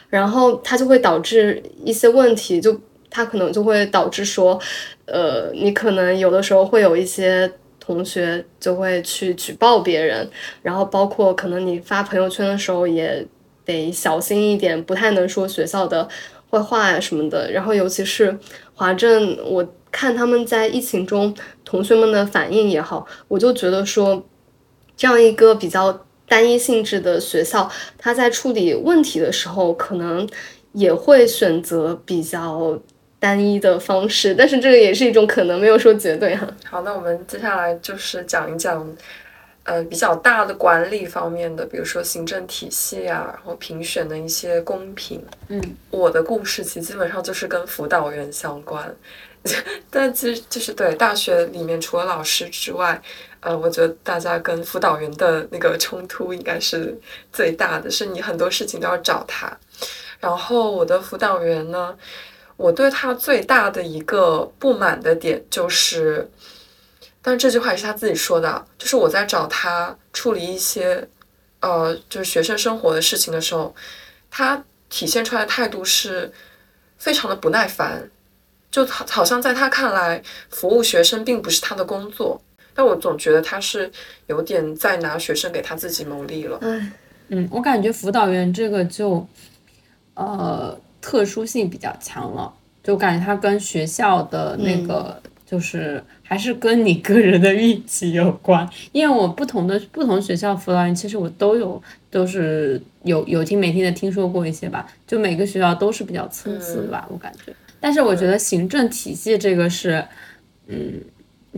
然后它就会导致一些问题，就它可能就会导致说，呃，你可能有的时候会有一些。同学就会去举报别人，然后包括可能你发朋友圈的时候也得小心一点，不太能说学校的坏话呀什么的。然后尤其是华政，我看他们在疫情中同学们的反应也好，我就觉得说，这样一个比较单一性质的学校，他在处理问题的时候，可能也会选择比较单一的方式，但是这个也是一种可能，没有说绝对哈。好，那我们接下来就是讲一讲，呃，比较大的管理方面的，比如说行政体系啊，然后评选的一些公平。嗯，我的故事其实基本上就是跟辅导员相关，但其实就是对大学里面除了老师之外，呃，我觉得大家跟辅导员的那个冲突应该是最大的，是你很多事情都要找他。然后我的辅导员呢，我对他最大的一个不满的点就是，但这句话也是他自己说的啊，就是我在找他处理一些，呃，就是学生生活的事情的时候，他体现出来的态度是非常的不耐烦，就好好像在他看来，服务学生并不是他的工作，但我总觉得他是有点在拿学生给他自己谋利了。嗯，嗯，我感觉辅导员这个就，呃，特殊性比较强了，就感觉他跟学校的那个就是还是跟你个人的运气有关。因为我不同的不同学校辅导员，其实我都有都是有有听没听的听说过一些吧，就每个学校都是比较参差的吧，我感觉。但是我觉得行政体系这个是，嗯，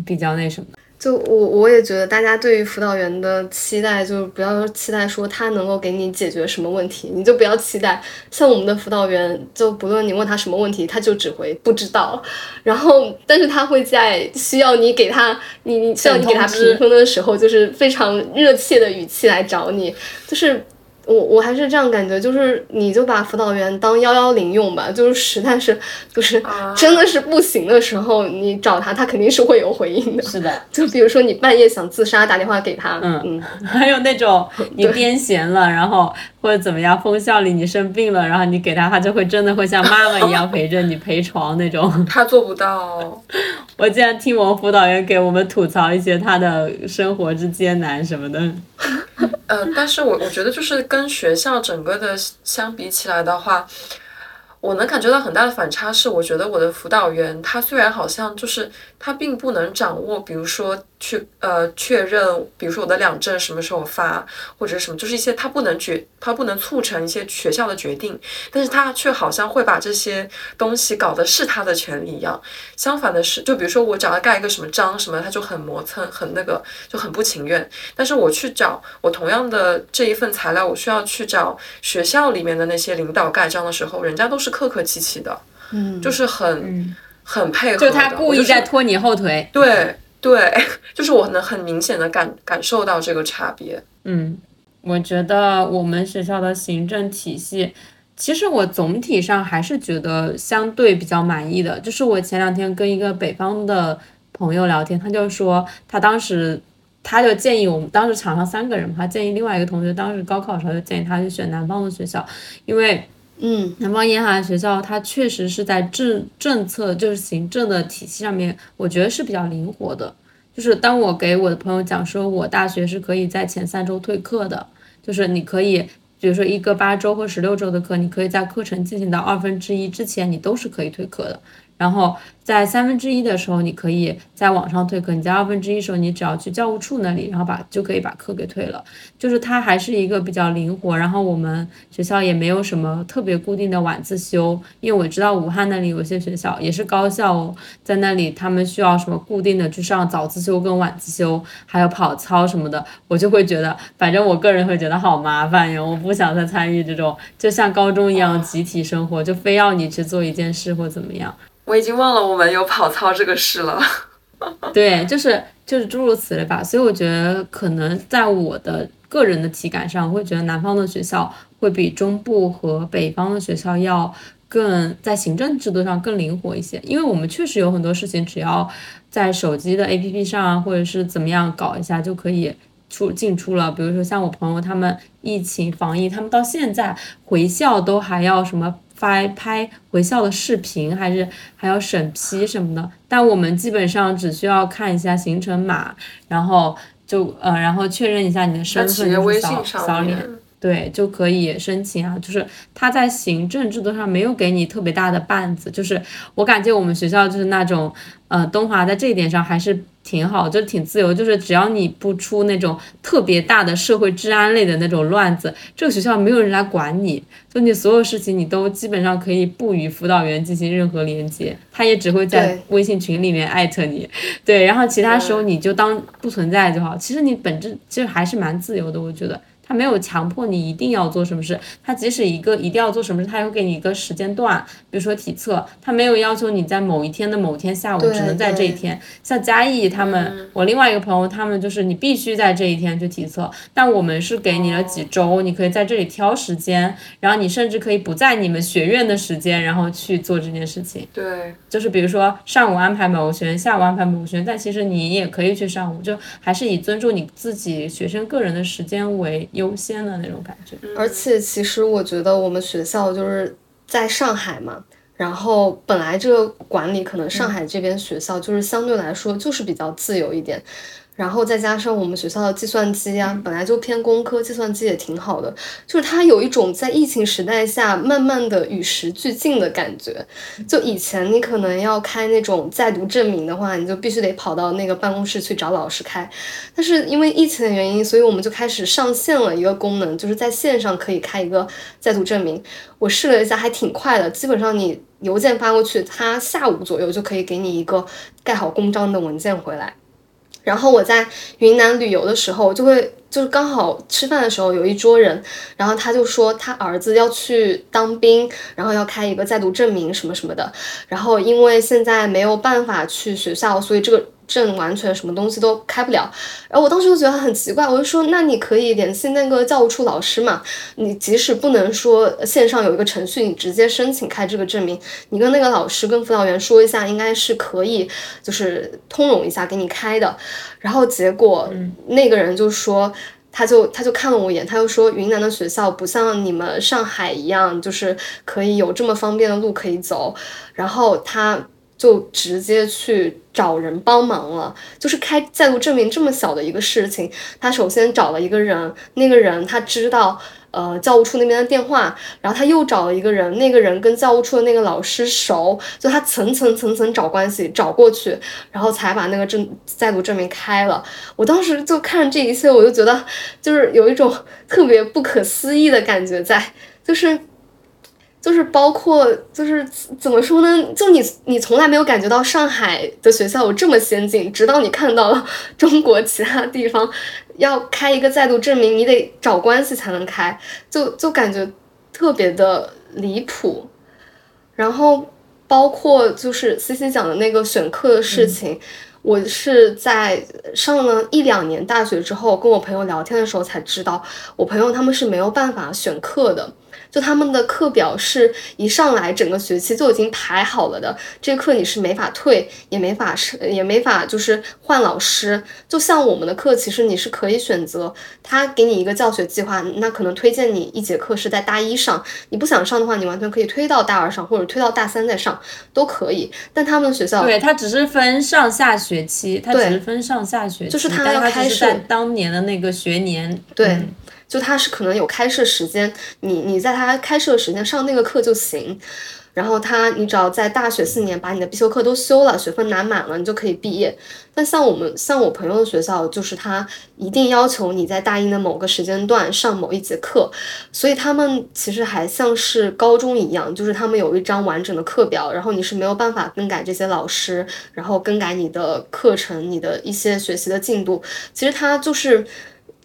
比较那什么。就我我也觉得，大家对于辅导员的期待，就是不要期待说他能够给你解决什么问题，你就不要期待像我们的辅导员，就不论你问他什么问题，他就只会不知道。然后，但是他会在需要你给他，你你需要你给他评分的时候，就是非常热切的语气来找你，就是。我我还是这样感觉，就是你就把辅导员当幺幺零用吧，就是实在是就是真的是不行的时候，你找他，他肯定是会有回应的。是的，就比如说你半夜想自杀，打电话给他，嗯嗯，还有那种 你癫痫了，然后或者怎么样，封校里你生病了，然后你给他，他就会真的会像妈妈一样陪着你陪床那种。他做不到。我竟然听我们辅导员给我们吐槽一些他的生活之艰难什么的。呃，但是我我觉得就是跟学校整个的相比起来的话，我能感觉到很大的反差是，我觉得我的辅导员他虽然好像就是他并不能掌握，比如说。去呃确认，比如说我的两证什么时候发，或者什么，就是一些他不能决，他不能促成一些学校的决定，但是他却好像会把这些东西搞得是他的权利一样。相反的是，就比如说我找他盖一个什么章什么，他就很磨蹭，很那个，就很不情愿。但是我去找我同样的这一份材料，我需要去找学校里面的那些领导盖章的时候，人家都是客客气气的，嗯，就是很很配合，就他故意在拖你后腿，对。对，就是我能很明显的感感受到这个差别。嗯，我觉得我们学校的行政体系，其实我总体上还是觉得相对比较满意的。就是我前两天跟一个北方的朋友聊天，他就说他当时他就建议我们当时场上三个人，他建议另外一个同学当时高考的时候就建议他去选南方的学校，因为。嗯，南方沿海学校它确实是在政政策就是行政的体系上面，我觉得是比较灵活的。就是当我给我的朋友讲说，我大学是可以在前三周退课的，就是你可以，比如说一个八周或十六周的课，你可以在课程进行到二分之一之前，你都是可以退课的。然后在三分之一的时候，你可以在网上退课；你在二分之一时候，你只要去教务处那里，然后把就可以把课给退了。就是它还是一个比较灵活。然后我们学校也没有什么特别固定的晚自修，因为我知道武汉那里有些学校也是高校，在那里他们需要什么固定的去上早自修跟晚自修，还有跑操什么的，我就会觉得，反正我个人会觉得好麻烦呀，我不想再参与这种就像高中一样集体生活，就非要你去做一件事或怎么样。我已经忘了我们有跑操这个事了。对，就是就是诸如此类吧。所以我觉得可能在我的个人的体感上，会觉得南方的学校会比中部和北方的学校要更在行政制度上更灵活一些。因为我们确实有很多事情，只要在手机的 APP 上啊或者是怎么样搞一下就可以出进出了。比如说像我朋友他们疫情防疫，他们到现在回校都还要什么。发拍回校的视频，还是还要审批什么的，但我们基本上只需要看一下行程码，然后就呃，然后确认一下你的身份，就是扫扫脸，对，就可以申请啊。就是他在行政制度上没有给你特别大的绊子，就是我感觉我们学校就是那种，呃，东华在这一点上还是。挺好，就挺自由，就是只要你不出那种特别大的社会治安类的那种乱子，这个学校没有人来管你，就你所有事情你都基本上可以不与辅导员进行任何连接，他也只会在微信群里面艾特你，对，然后其他时候你就当不存在就好。其实你本质其实还是蛮自由的，我觉得。他没有强迫你一定要做什么事，他即使一个一定要做什么事，他也会给你一个时间段，比如说体测，他没有要求你在某一天的某天下午只能在这一天。像嘉义他们，我另外一个朋友他们就是你必须在这一天去体测，但我们是给你了几周，你可以在这里挑时间，然后你甚至可以不在你们学院的时间，然后去做这件事情。对，就是比如说上午安排某个学院，下午安排某个学院，但其实你也可以去上午，就还是以尊重你自己学生个人的时间为。优先的那种感觉，而且其实我觉得我们学校就是在上海嘛，然后本来这个管理可能上海这边学校就是相对来说就是比较自由一点，然后再加上我们学校的计算机啊，本来就偏工科，计算机也挺好的，就是它有一种在疫情时代下慢慢的与时俱进的感觉。就以前你可能要开那种在读证明的话，你就必须得跑到那个办公室去找老师开。但是因为疫情的原因，所以我们就开始上线了一个功能，就是在线上可以开一个在读证明。我试了一下，还挺快的，基本上你邮件发过去，他下午左右就可以给你一个盖好公章的文件回来。然后我在云南旅游的时候，就会就是刚好吃饭的时候有一桌人，然后他就说他儿子要去当兵，然后要开一个在读证明什么什么的，然后因为现在没有办法去学校，所以这个。证完全什么东西都开不了，然后我当时就觉得很奇怪，我就说那你可以联系那个教务处老师嘛，你即使不能说线上有一个程序，你直接申请开这个证明，你跟那个老师跟辅导员说一下，应该是可以，就是通融一下给你开的。然后结果那个人就说，他就他就看了我一眼，他又说云南的学校不像你们上海一样，就是可以有这么方便的路可以走，然后他。就直接去找人帮忙了，就是开在读证明这么小的一个事情，他首先找了一个人，那个人他知道呃教务处那边的电话，然后他又找了一个人，那个人跟教务处的那个老师熟，就他层层层层找关系找过去，然后才把那个证在读证明开了。我当时就看这一切，我就觉得就是有一种特别不可思议的感觉在，就是。就是包括，就是怎么说呢？就你，你从来没有感觉到上海的学校有这么先进，直到你看到了 中国其他地方要开一个在读证明，你得找关系才能开，就就感觉特别的离谱。然后包括就是 C C 讲的那个选课的事情，我是在上了一两年大学之后，跟我朋友聊天的时候才知道，我朋友他们是没有办法选课的。就他们的课表是一上来整个学期就已经排好了的，这课你是没法退，也没法是也没法就是换老师。就像我们的课，其实你是可以选择，他给你一个教学计划，那可能推荐你一节课是在大一上，你不想上的话，你完全可以推到大二上，或者推到大三再上都可以。但他们学校对他只是分上下学期，他只是分上下学期，就是他要开设当年的那个学年对。就他是可能有开设时间，你你在他开设时间上那个课就行，然后他你只要在大学四年把你的必修课都修了，学分拿满了，你就可以毕业。但像我们像我朋友的学校，就是他一定要求你在大一的某个时间段上某一节课，所以他们其实还像是高中一样，就是他们有一张完整的课表，然后你是没有办法更改这些老师，然后更改你的课程，你的一些学习的进度。其实他就是。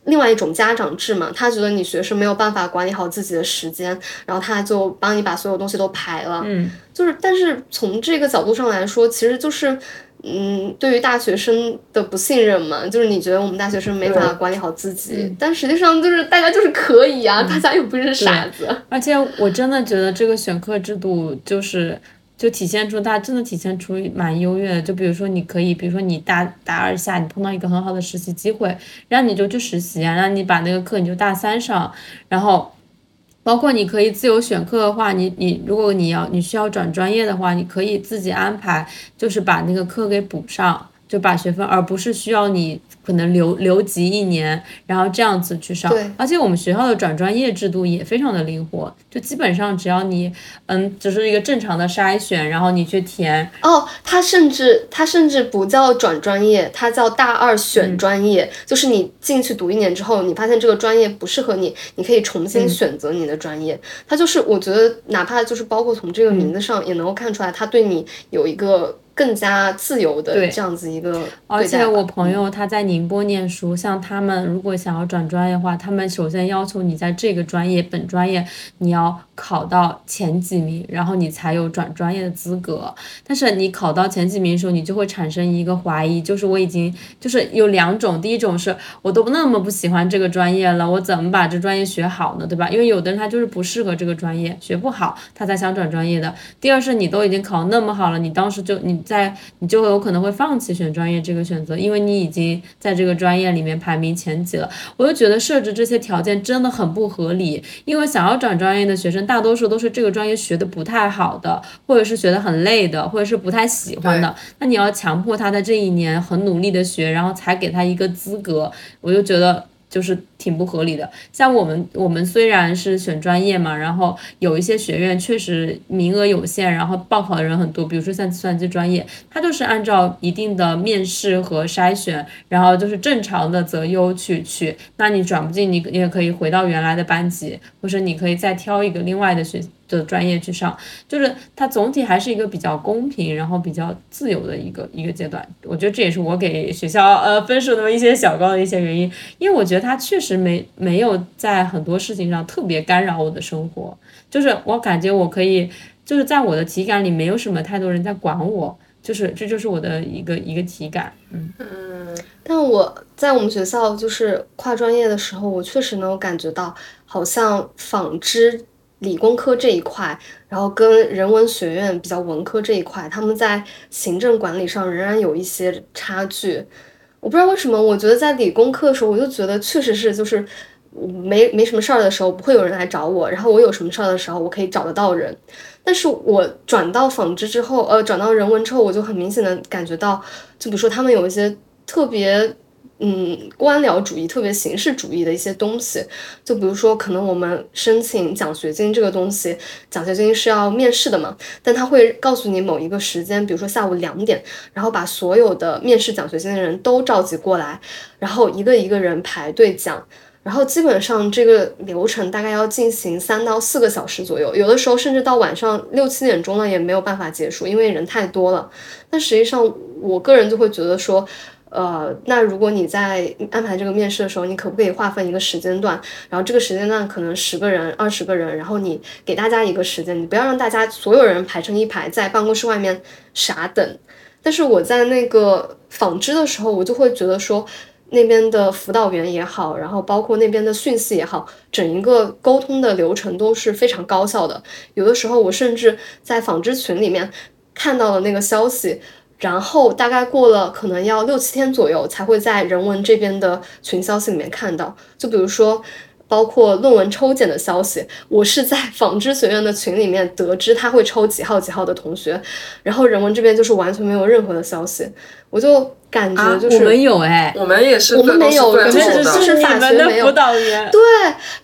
另外一种家长制嘛，他觉得你学生没有办法管理好自己的时间，然后他就帮你把所有东西都排了。嗯，就是，但是从这个角度上来说，其实就是，嗯，对于大学生的不信任嘛，就是你觉得我们大学生没法管理好自己，但实际上就是大家就是可以啊，大家又不是傻子。而且我真的觉得这个选课制度就是。就体现出他真的体现出蛮优越的，就比如说你可以，比如说你大大二下你碰到一个很好的实习机会，让你就去实习啊，让你把那个课你就大三上，然后包括你可以自由选课的话，你你如果你要你需要转专业的话，你可以自己安排，就是把那个课给补上，就把学分，而不是需要你。可能留留级一年，然后这样子去上。对，而且我们学校的转专业制度也非常的灵活，就基本上只要你，嗯，只是一个正常的筛选，然后你去填。哦，它甚至它甚至不叫转专业，它叫大二选专业，就是你进去读一年之后，你发现这个专业不适合你，你可以重新选择你的专业。它就是我觉得，哪怕就是包括从这个名字上也能够看出来，它对你有一个。更加自由的这样子一个，而且我朋友他在宁波念书，像他们如果想要转专业的话，他们首先要求你在这个专业本专业你要考到前几名，然后你才有转专业的资格。但是你考到前几名的时候，你就会产生一个怀疑，就是我已经就是有两种，第一种是我都那么不喜欢这个专业了，我怎么把这专业学好呢？对吧？因为有的人他就是不适合这个专业，学不好他才想转专业的。第二是你都已经考那么好了，你当时就你。在你就有可能会放弃选专业这个选择，因为你已经在这个专业里面排名前几了。我就觉得设置这些条件真的很不合理，因为想要转专业的学生，大多数都是这个专业学的不太好的，或者是学的很累的，或者是不太喜欢的。那你要强迫他在这一年很努力的学，然后才给他一个资格，我就觉得。就是挺不合理的。像我们，我们虽然是选专业嘛，然后有一些学院确实名额有限，然后报考的人很多。比如说像计算机专业，它就是按照一定的面试和筛选，然后就是正常的择优去去。那你转不进，你你也可以回到原来的班级，或者你可以再挑一个另外的学。的专业去上，就是它总体还是一个比较公平，然后比较自由的一个一个阶段。我觉得这也是我给学校呃分数那么一些小高的一些原因，因为我觉得它确实没没有在很多事情上特别干扰我的生活，就是我感觉我可以就是在我的体感里没有什么太多人在管我，就是这就是我的一个一个体感，嗯嗯。但我在我们学校就是跨专业的时候，我确实能够感觉到，好像纺织。理工科这一块，然后跟人文学院比较文科这一块，他们在行政管理上仍然有一些差距。我不知道为什么，我觉得在理工科的时候，我就觉得确实是就是没没什么事儿的时候，不会有人来找我，然后我有什么事儿的时候，我可以找得到人。但是我转到纺织之后，呃，转到人文之后，我就很明显的感觉到，就比如说他们有一些特别。嗯，官僚主义特别形式主义的一些东西，就比如说，可能我们申请奖学金这个东西，奖学金是要面试的嘛，但他会告诉你某一个时间，比如说下午两点，然后把所有的面试奖学金的人都召集过来，然后一个一个人排队讲，然后基本上这个流程大概要进行三到四个小时左右，有的时候甚至到晚上六七点钟了也没有办法结束，因为人太多了。但实际上，我个人就会觉得说。呃，那如果你在安排这个面试的时候，你可不可以划分一个时间段？然后这个时间段可能十个人、二十个人，然后你给大家一个时间，你不要让大家所有人排成一排在办公室外面傻等。但是我在那个纺织的时候，我就会觉得说，那边的辅导员也好，然后包括那边的讯息也好，整一个沟通的流程都是非常高效的。有的时候我甚至在纺织群里面看到了那个消息。然后大概过了可能要六七天左右，才会在人文这边的群消息里面看到。就比如说，包括论文抽检的消息，我是在 纺织学院的群里面得知他会抽几号几号的同学，然后人文这边就是完全没有任何的消息，我就。感觉就是我们有哎，我们也是，我们没有，就是就是法学没有。辅导员对，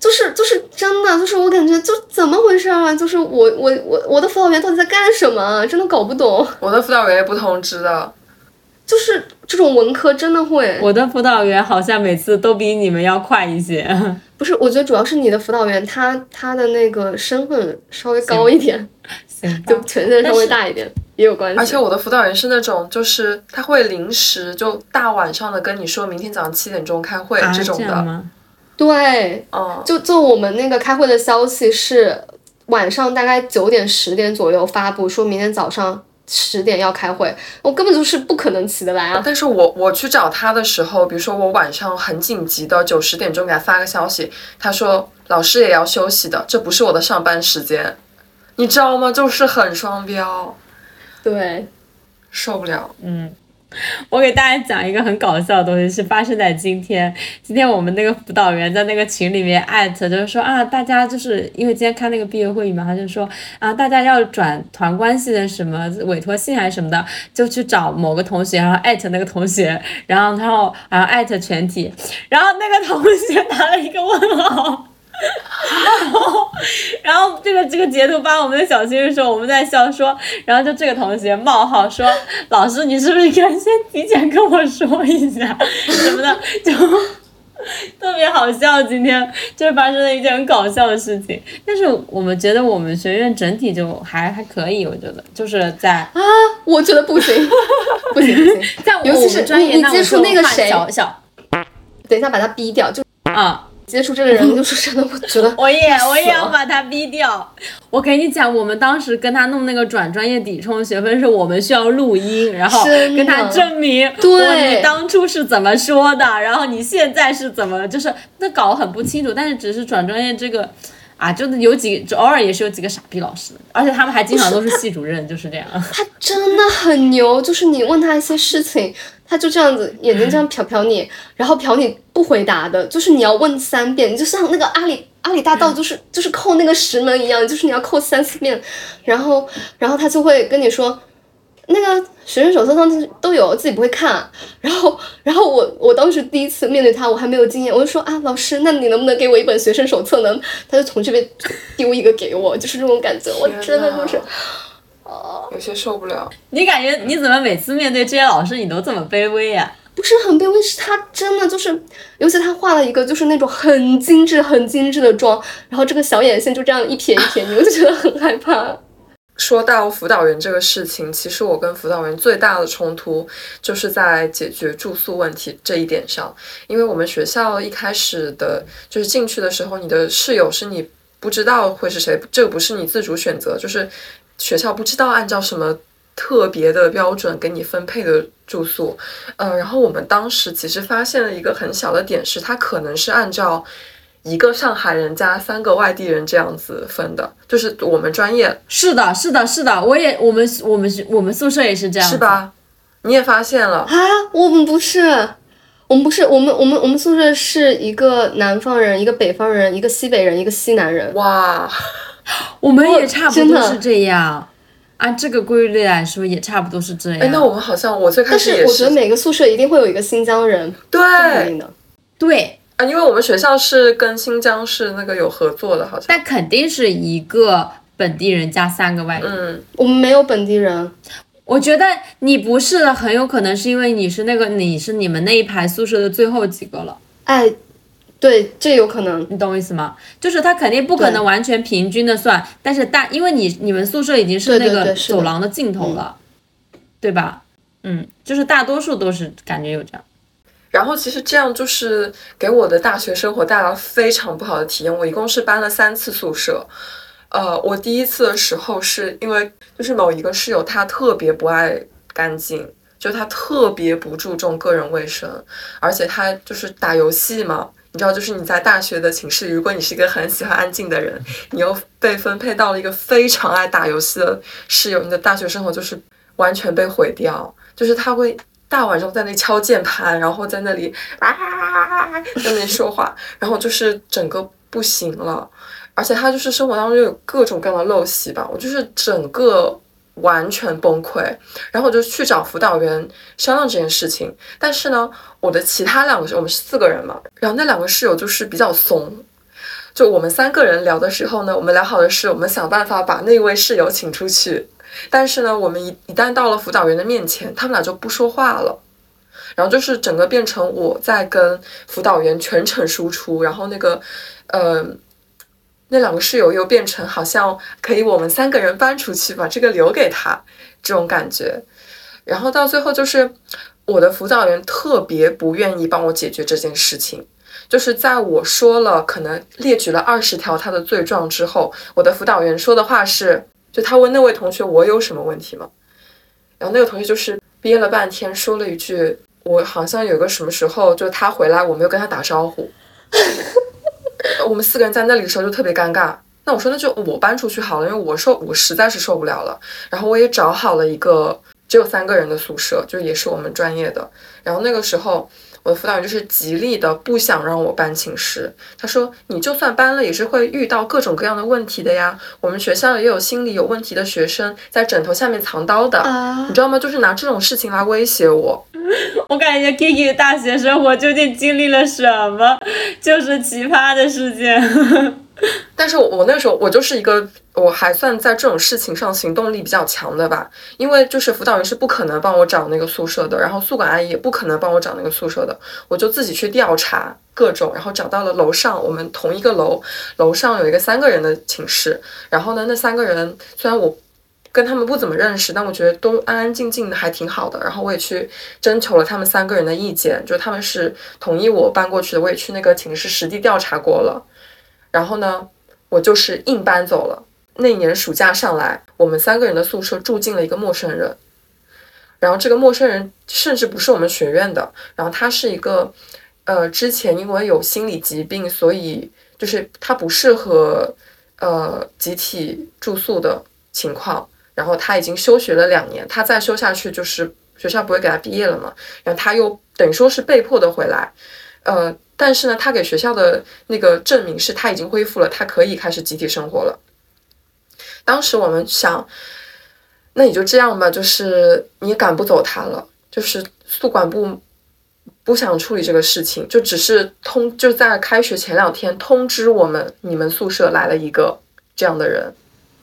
就是就是真的，就是我感觉就怎么回事啊？就是我我我我的辅导员到底在干什么？真的搞不懂。我的辅导员也不通知的，就是这种文科真的会。我的辅导员好像每次都比你们要快一些。不是，我觉得主要是你的辅导员他他的那个身份稍微高一点，就权限稍微大一点。也有关系，而且我的辅导员是那种，就是他会临时就大晚上的跟你说明天早上七点钟开会这种的，对，嗯，就就我们那个开会的消息是晚上大概九点十点左右发布，说明天早上十点要开会，我根本就是不可能起得来啊。但是我我去找他的时候，比如说我晚上很紧急的九十点钟给他发个消息，他说老师也要休息的，这不是我的上班时间，你知道吗？就是很双标。对，受不了。嗯，我给大家讲一个很搞笑的东西，是发生在今天。今天我们那个辅导员在那个群里面艾特，就是说啊，大家就是因为今天开那个毕业会议嘛，他就说啊，大家要转团关系的什么委托信还是什么的，就去找某个同学，然后艾特那个同学，然后然后然后艾特全体，然后那个同学打了一个问号。然后，然后这个这个截图发我们的小新的时候，我们在笑说，然后就这个同学冒号说，老师你是不是应该先提前跟我说一下 什么的，就特别好笑。今天就是发生了一件很搞笑的事情，但是我们觉得我们学院整体就还还可以，我觉得就是在啊，我觉得不行，不行不行，在尤其是你你接触那个谁，小小，等一下把他逼掉，就啊。接触这个人就是真的，我觉得我也我也要把他逼掉。我给你讲，我们当时跟他弄那个转专业抵充学分，是我们需要录音，然后跟他证明，对，你当初是怎么说的，然后你现在是怎么，就是那搞很不清楚。但是只是转专业这个。啊，就是有几就偶尔也是有几个傻逼老师，而且他们还经常都是系主任，就是这样。他真的很牛，就是你问他一些事情，他就这样子眼睛这样瞟瞟你，然后瞟你不回答的，就是你要问三遍，你就像那个阿里阿里大道，就是就是扣那个石门一样，就是你要扣三四遍，然后然后他就会跟你说。那个学生手册上都有，自己不会看。然后，然后我我当时第一次面对他，我还没有经验，我就说啊，老师，那你能不能给我一本学生手册呢？他就从这边丢一个给我，就是这种感觉，我真的就是，哦，有些受不了。你感觉你怎么每次面对这些老师，你都这么卑微呀？不是很卑微，是他真的就是，尤其他画了一个就是那种很精致、很精致的妆，然后这个小眼线就这样一撇一撇，你我就觉得很害怕。说到辅导员这个事情，其实我跟辅导员最大的冲突就是在解决住宿问题这一点上。因为我们学校一开始的，就是进去的时候，你的室友是你不知道会是谁，这个不是你自主选择，就是学校不知道按照什么特别的标准给你分配的住宿。呃，然后我们当时其实发现了一个很小的点，是它可能是按照。一个上海人加三个外地人这样子分的，就是我们专业是的，是的，是的，我也我们我们我们宿舍也是这样，是吧？你也发现了啊？我们不是，我们不是，我们我们我们宿舍是一个南方人，一个北方人，一个西北人，一个西南人。哇，我们也差不多是这样，按这个规律来说也差不多是这样。哎，那我们好像我最开始也是，我觉得每个宿舍一定会有一个新疆人，对，对。啊，因为我们学校是跟新疆是那个有合作的，好像。但肯定是一个本地人加三个外人。嗯，我们没有本地人。我觉得你不是的，很有可能是因为你是那个你是你们那一排宿舍的最后几个了。哎，对，这有可能，你懂我意思吗？就是他肯定不可能完全平均的算，但是大，因为你你们宿舍已经是那个走廊的尽头了，对吧？嗯，就是大多数都是感觉有这样。然后其实这样就是给我的大学生活带来非常不好的体验。我一共是搬了三次宿舍，呃，我第一次的时候是因为就是某一个室友他特别不爱干净，就他特别不注重个人卫生，而且他就是打游戏嘛，你知道，就是你在大学的寝室，如果你是一个很喜欢安静的人，你又被分配到了一个非常爱打游戏的室友，你的大学生活就是完全被毁掉，就是他会。大晚上在那敲键盘，然后在那里啊在那里说话，然后就是整个不行了，而且他就是生活当中有各种各样的陋习吧，我就是整个完全崩溃，然后我就去找辅导员商量这件事情，但是呢，我的其他两个我们是四个人嘛，然后那两个室友就是比较怂，就我们三个人聊的时候呢，我们聊好的是我们想办法把那位室友请出去。但是呢，我们一一旦到了辅导员的面前，他们俩就不说话了，然后就是整个变成我在跟辅导员全程输出，然后那个，呃，那两个室友又变成好像可以我们三个人搬出去，把这个留给他这种感觉，然后到最后就是我的辅导员特别不愿意帮我解决这件事情，就是在我说了可能列举了二十条他的罪状之后，我的辅导员说的话是。就他问那位同学我有什么问题吗？然后那个同学就是憋了半天说了一句，我好像有个什么时候就他回来我没有跟他打招呼，我们四个人在那里的时候就特别尴尬。那我说那就我搬出去好了，因为我受我实在是受不了了。然后我也找好了一个只有三个人的宿舍，就也是我们专业的。然后那个时候。我的辅导员就是极力的不想让我搬寝室，他说你就算搬了也是会遇到各种各样的问题的呀。我们学校也有心理有问题的学生在枕头下面藏刀的，你知道吗？就是拿这种事情来威胁我。我感觉 Kiki 的大学生活究竟经历了什么？就是奇葩的事件。但是我那时候我就是一个我还算在这种事情上行动力比较强的吧，因为就是辅导员是不可能帮我找那个宿舍的，然后宿管阿姨也不可能帮我找那个宿舍的，我就自己去调查各种，然后找到了楼上我们同一个楼楼上有一个三个人的寝室，然后呢那三个人虽然我跟他们不怎么认识，但我觉得都安安静静的还挺好的，然后我也去征求了他们三个人的意见，就他们是同意我搬过去的，我也去那个寝室实地调查过了。然后呢，我就是硬搬走了。那年暑假上来，我们三个人的宿舍住进了一个陌生人。然后这个陌生人甚至不是我们学院的，然后他是一个呃之前因为有心理疾病，所以就是他不适合呃集体住宿的情况，然后他已经休学了两年，他再休下去就是学校不会给他毕业了嘛，然后他又等于说是被迫的回来，呃，但是呢，他给学校的那个证明是他已经恢复了，他可以开始集体生活了。当时我们想，那你就这样吧，就是你赶不走他了，就是宿管部不想处理这个事情，就只是通就在开学前两天通知我们，你们宿舍来了一个这样的人，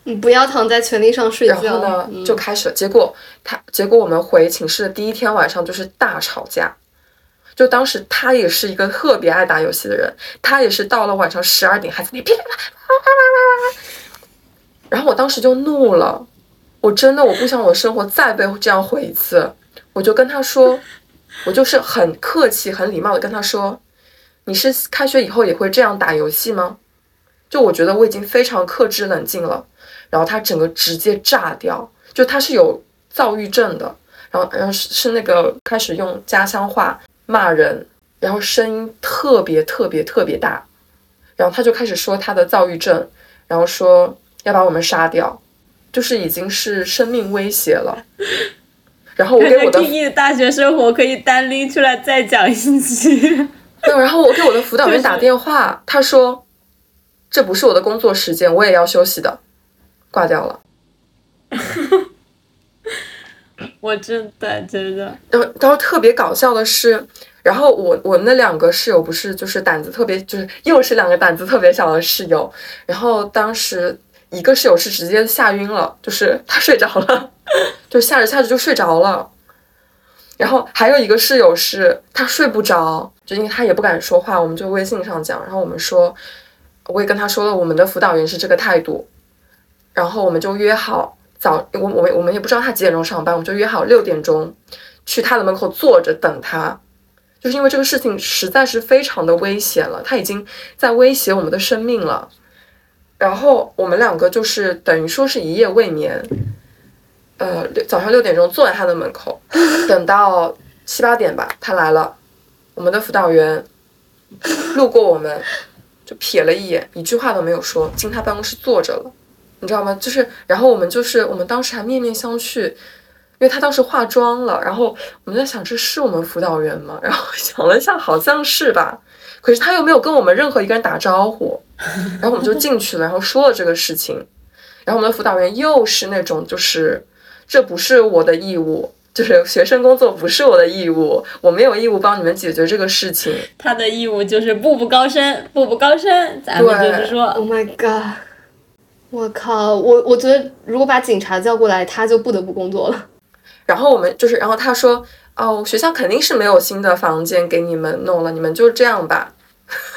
你不要躺在权利上睡觉。然后呢嗯就开始了，结果他结果我们回寝室的第一天晚上就是大吵架。就当时他也是一个特别爱打游戏的人，他也是到了晚上十二点还在那噼里啪啦啪啦啪啦啪，然后我当时就怒了，我真的我不想我生活再被这样毁一次，我就跟他说，我就是很客气、很礼貌的跟他说，你是开学以后也会这样打游戏吗？就我觉得我已经非常克制冷静了，然后他整个直接炸掉，就他是有躁郁症的，然后然后是是那个开始用家乡话骂人，然后声音特别特别特别大，然后他就开始说他的躁郁症，然后说要把我们杀掉，就是已经是生命威胁了。然后我给我的大学生活可以单拎出来再讲一期。对，然后我给我的辅导员打电话，他说这不是我的工作时间，我也要休息的，挂掉了。我真的觉得，然后，然后特别搞笑的是，然后我我那两个室友不是就是胆子特别，就是又是两个胆子特别小的室友。然后当时一个室友是直接吓晕了，就是他睡着了，就吓着吓着就睡着了。然后还有一个室友是他睡不着，就因为他也不敢说话，我们就微信上讲，然后我们说，我也跟他说了我们的辅导员是这个态度，然后我们就约好早，我我们我们也不知道他几点钟上班，我们就约好六点钟去他的门口坐着等他，就是因为这个事情实在是非常的危险了，他已经在威胁我们的生命了。然后我们两个就是等于说是一夜未眠，呃，六早上六点钟坐在他的门口，等到七八点吧，他来了，我们的辅导员路过我们，就瞥了一眼，一句话都没有说，进他办公室坐着了。你知道吗？就是，然后我们就是，我们当时还面面相觑，因为他当时化妆了，然后我们在想，这是我们辅导员吗？然后想了一下，好像是吧。可是他又没有跟我们任何一个人打招呼，然后我们就进去了，然后说了这个事情，然后我们的辅导员又是那种，就是这不是我的义务，就是学生工作不是我的义务，我没有义务帮你们解决这个事情。他的义务就是步步高升，步步高升。咱们对就是说，Oh my god！我靠，我我觉得如果把警察叫过来，他就不得不工作了。然后我们就是，然后他说，哦，学校肯定是没有新的房间给你们弄了，你们就这样吧。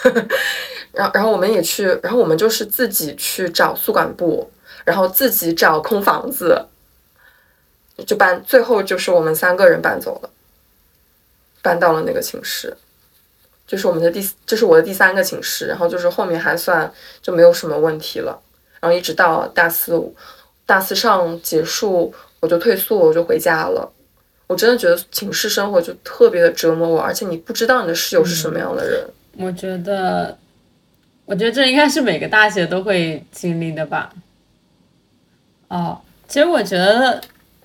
然后，然后我们也去，然后我们就是自己去找宿管部，然后自己找空房子，就搬，最后就是我们三个人搬走了，搬到了那个寝室，就是我们的第，这是我的第三个寝室，然后就是后面还算就没有什么问题了，然后一直到大四，大四上结束，我就退宿，我就回家了。我真的觉得寝室生活就特别的折磨我，而且你不知道你的室友是什么样的人。我觉得，我觉得这应该是每个大学都会经历的吧。哦，其实我觉得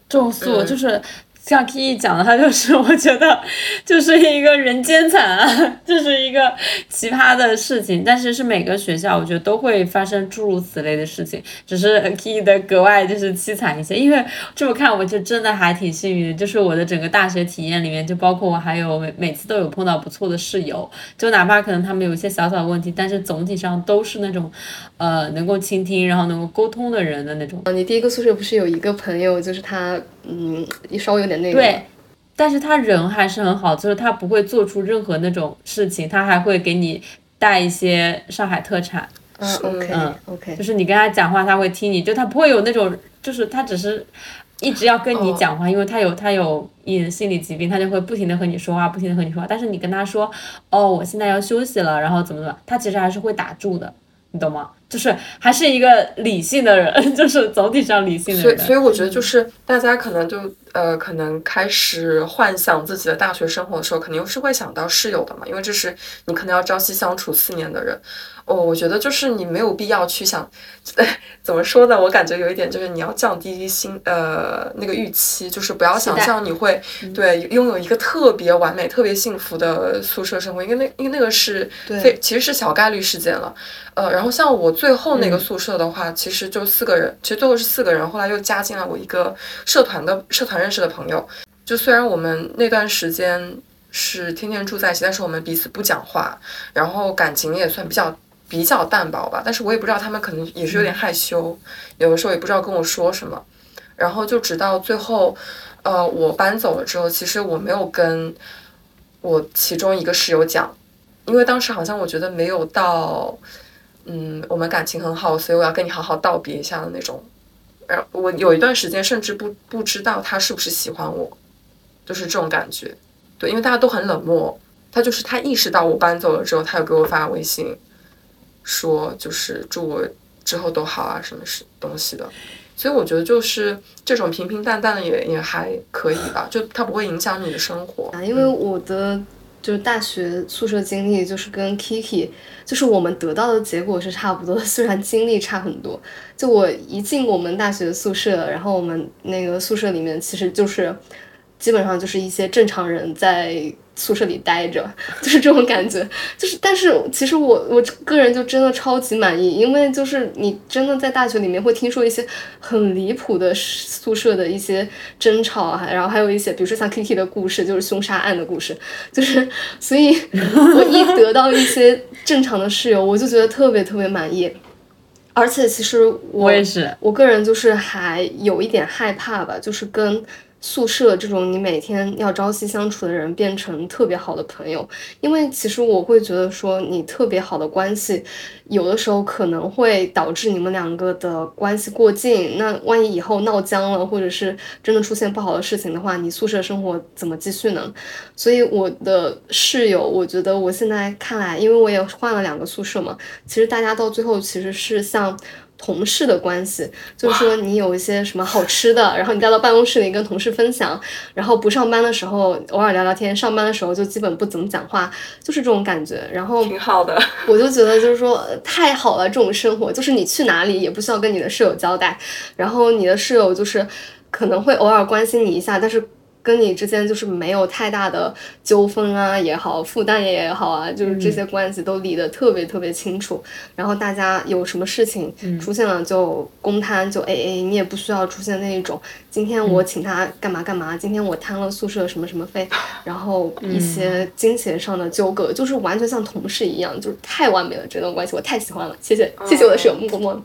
住宿嗯就是。像 ke 讲的，他就是我觉得就是一个人间惨案，就是一个奇葩的事情。但是是每个学校，我觉得都会发生诸如此类的事情，只是 ke 的格外就是凄惨一些。因为这么看，我就真的还挺幸运的，就是我的整个大学体验里面，就包括我还有每每次都有碰到不错的室友，就哪怕可能他们有一些小小的问题，但是总体上都是那种呃能够倾听，然后能够沟通的人的那种。你第一个宿舍不是有一个朋友，就是他，嗯，稍微有点那个。对，但是他人还是很好，就是他不会做出任何那种事情，他还会给你带一些上海特产，嗯，OK 嗯 OK，就是你跟他讲话，他会听你，就他不会有那种，就是他只是一直要跟你讲话，因为他有他有一心理疾病，他就会不停的和你说话，不停的和你说话。但是你跟他说，哦，我现在要休息了，然后怎么怎么，他其实还是会打住的，你懂吗？就是还是一个理性的人，就是总体上理性的人。所以，所以我觉得就是大家可能就呃，可能开始幻想自己的大学生活的时候，肯定是会想到室友的嘛，因为这是你可能要朝夕相处四年的人。哦，我觉得就是你没有必要去想，怎么说呢？我感觉有一点就是你要降低心呃那个预期，就是不要想象你会对拥有一个特别完美、特别幸福的宿舍生活，因为那因为那个是非其实是小概率事件了。呃，然后像我最后那个宿舍的话，其实就四个人，其实最后是四个人，后来又加进了我一个社团的社团认识的朋友。就虽然我们那段时间是天天住在一起，但是我们彼此不讲话，然后感情也算比较。比较淡薄吧，但是我也不知道他们可能也是有点害羞，有的时候也不知道跟我说什么，然后就直到最后，呃，我搬走了之后，其实我没有跟我其中一个室友讲，因为当时好像我觉得没有到，嗯，我们感情很好，所以我要跟你好好道别一下的那种，然后我有一段时间甚至不不知道他是不是喜欢我，就是这种感觉，对，因为大家都很冷漠，他就是他意识到我搬走了之后，他又给我发微信。说就是祝我之后都好啊，什么是东西的，所以我觉得就是这种平平淡淡的也也还可以吧，就它不会影响你的生活。啊，因为我的就是大学宿舍经历就是跟 Kiki，就是我们得到的结果是差不多，虽然经历差很多。就我一进我们大学宿舍，然后我们那个宿舍里面其实就是基本上就是一些正常人在。宿舍里待着，就是这种感觉，就是，但是其实我我个人就真的超级满意，因为就是你真的在大学里面会听说一些很离谱的宿舍的一些争吵啊，然后还有一些，比如说像 Kiki 的故事，就是凶杀案的故事，就是，所以我一得到一些正常的室友，我就觉得特别特别满意，而且其实我也是，我个人就是还有一点害怕吧，就是跟。宿舍这种你每天要朝夕相处的人变成特别好的朋友，因为其实我会觉得说你特别好的关系，有的时候可能会导致你们两个的关系过近。那万一以后闹僵了，或者是真的出现不好的事情的话，你宿舍生活怎么继续呢？所以我的室友，我觉得我现在看来，因为我也换了两个宿舍嘛，其实大家到最后其实是像。同事的关系，就是说你有一些什么好吃的，然后你带到办公室里跟同事分享，然后不上班的时候偶尔聊聊天，上班的时候就基本不怎么讲话，就是这种感觉。然后挺好的，我就觉得就是说太好了，这种生活就是你去哪里也不需要跟你的室友交代，然后你的室友就是可能会偶尔关心你一下，但是。跟你之间就是没有太大的纠纷啊也好，负担也好啊，就是这些关系都理得特别特别清楚。然后大家有什么事情出现了就公摊就 A A，你也不需要出现那一种今天我请他干嘛干嘛，今天我摊了宿舍什么什么费，然后一些金钱上的纠葛，就是完全像同事一样，就是太完美了这段关系，我太喜欢了。谢谢谢谢我的舍友木木。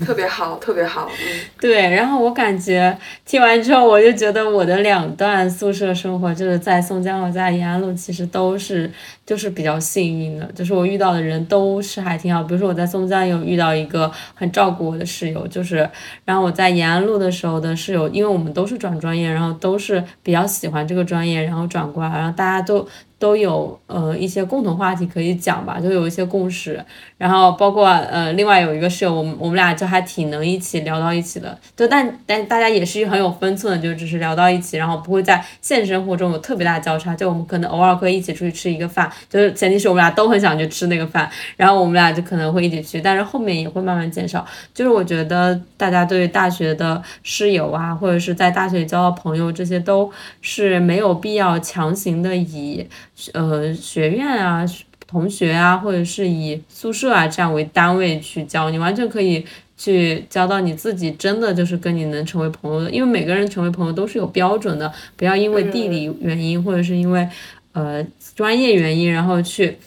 特别好，特别好，嗯，对。然后我感觉听完之后，我就觉得我的两段宿舍生活，就是在松江和在延安路，其实都是就是比较幸运的，就是我遇到的人都是还挺好。比如说我在松江有遇到一个很照顾我的室友，就是然后我在延安路的时候的室友，因为我们都是转专业，然后都是比较喜欢这个专业，然后转过来，然后大家都。都有呃一些共同话题可以讲吧，就有一些共识，然后包括呃另外有一个室友，我们我们俩就还挺能一起聊到一起的，就但但大家也是很有分寸的，就只是聊到一起，然后不会在现实生活中有特别大的交叉，就我们可能偶尔会一起出去吃一个饭，就是前提是我们俩都很想去吃那个饭，然后我们俩就可能会一起去，但是后面也会慢慢减少。就是我觉得大家对大学的室友啊，或者是在大学里交到朋友，这些都是没有必要强行的以。呃，学院啊，同学啊，或者是以宿舍啊这样为单位去交，你完全可以去交到你自己真的就是跟你能成为朋友的，因为每个人成为朋友都是有标准的，不要因为地理原因或者是因为呃专业原因，然后去。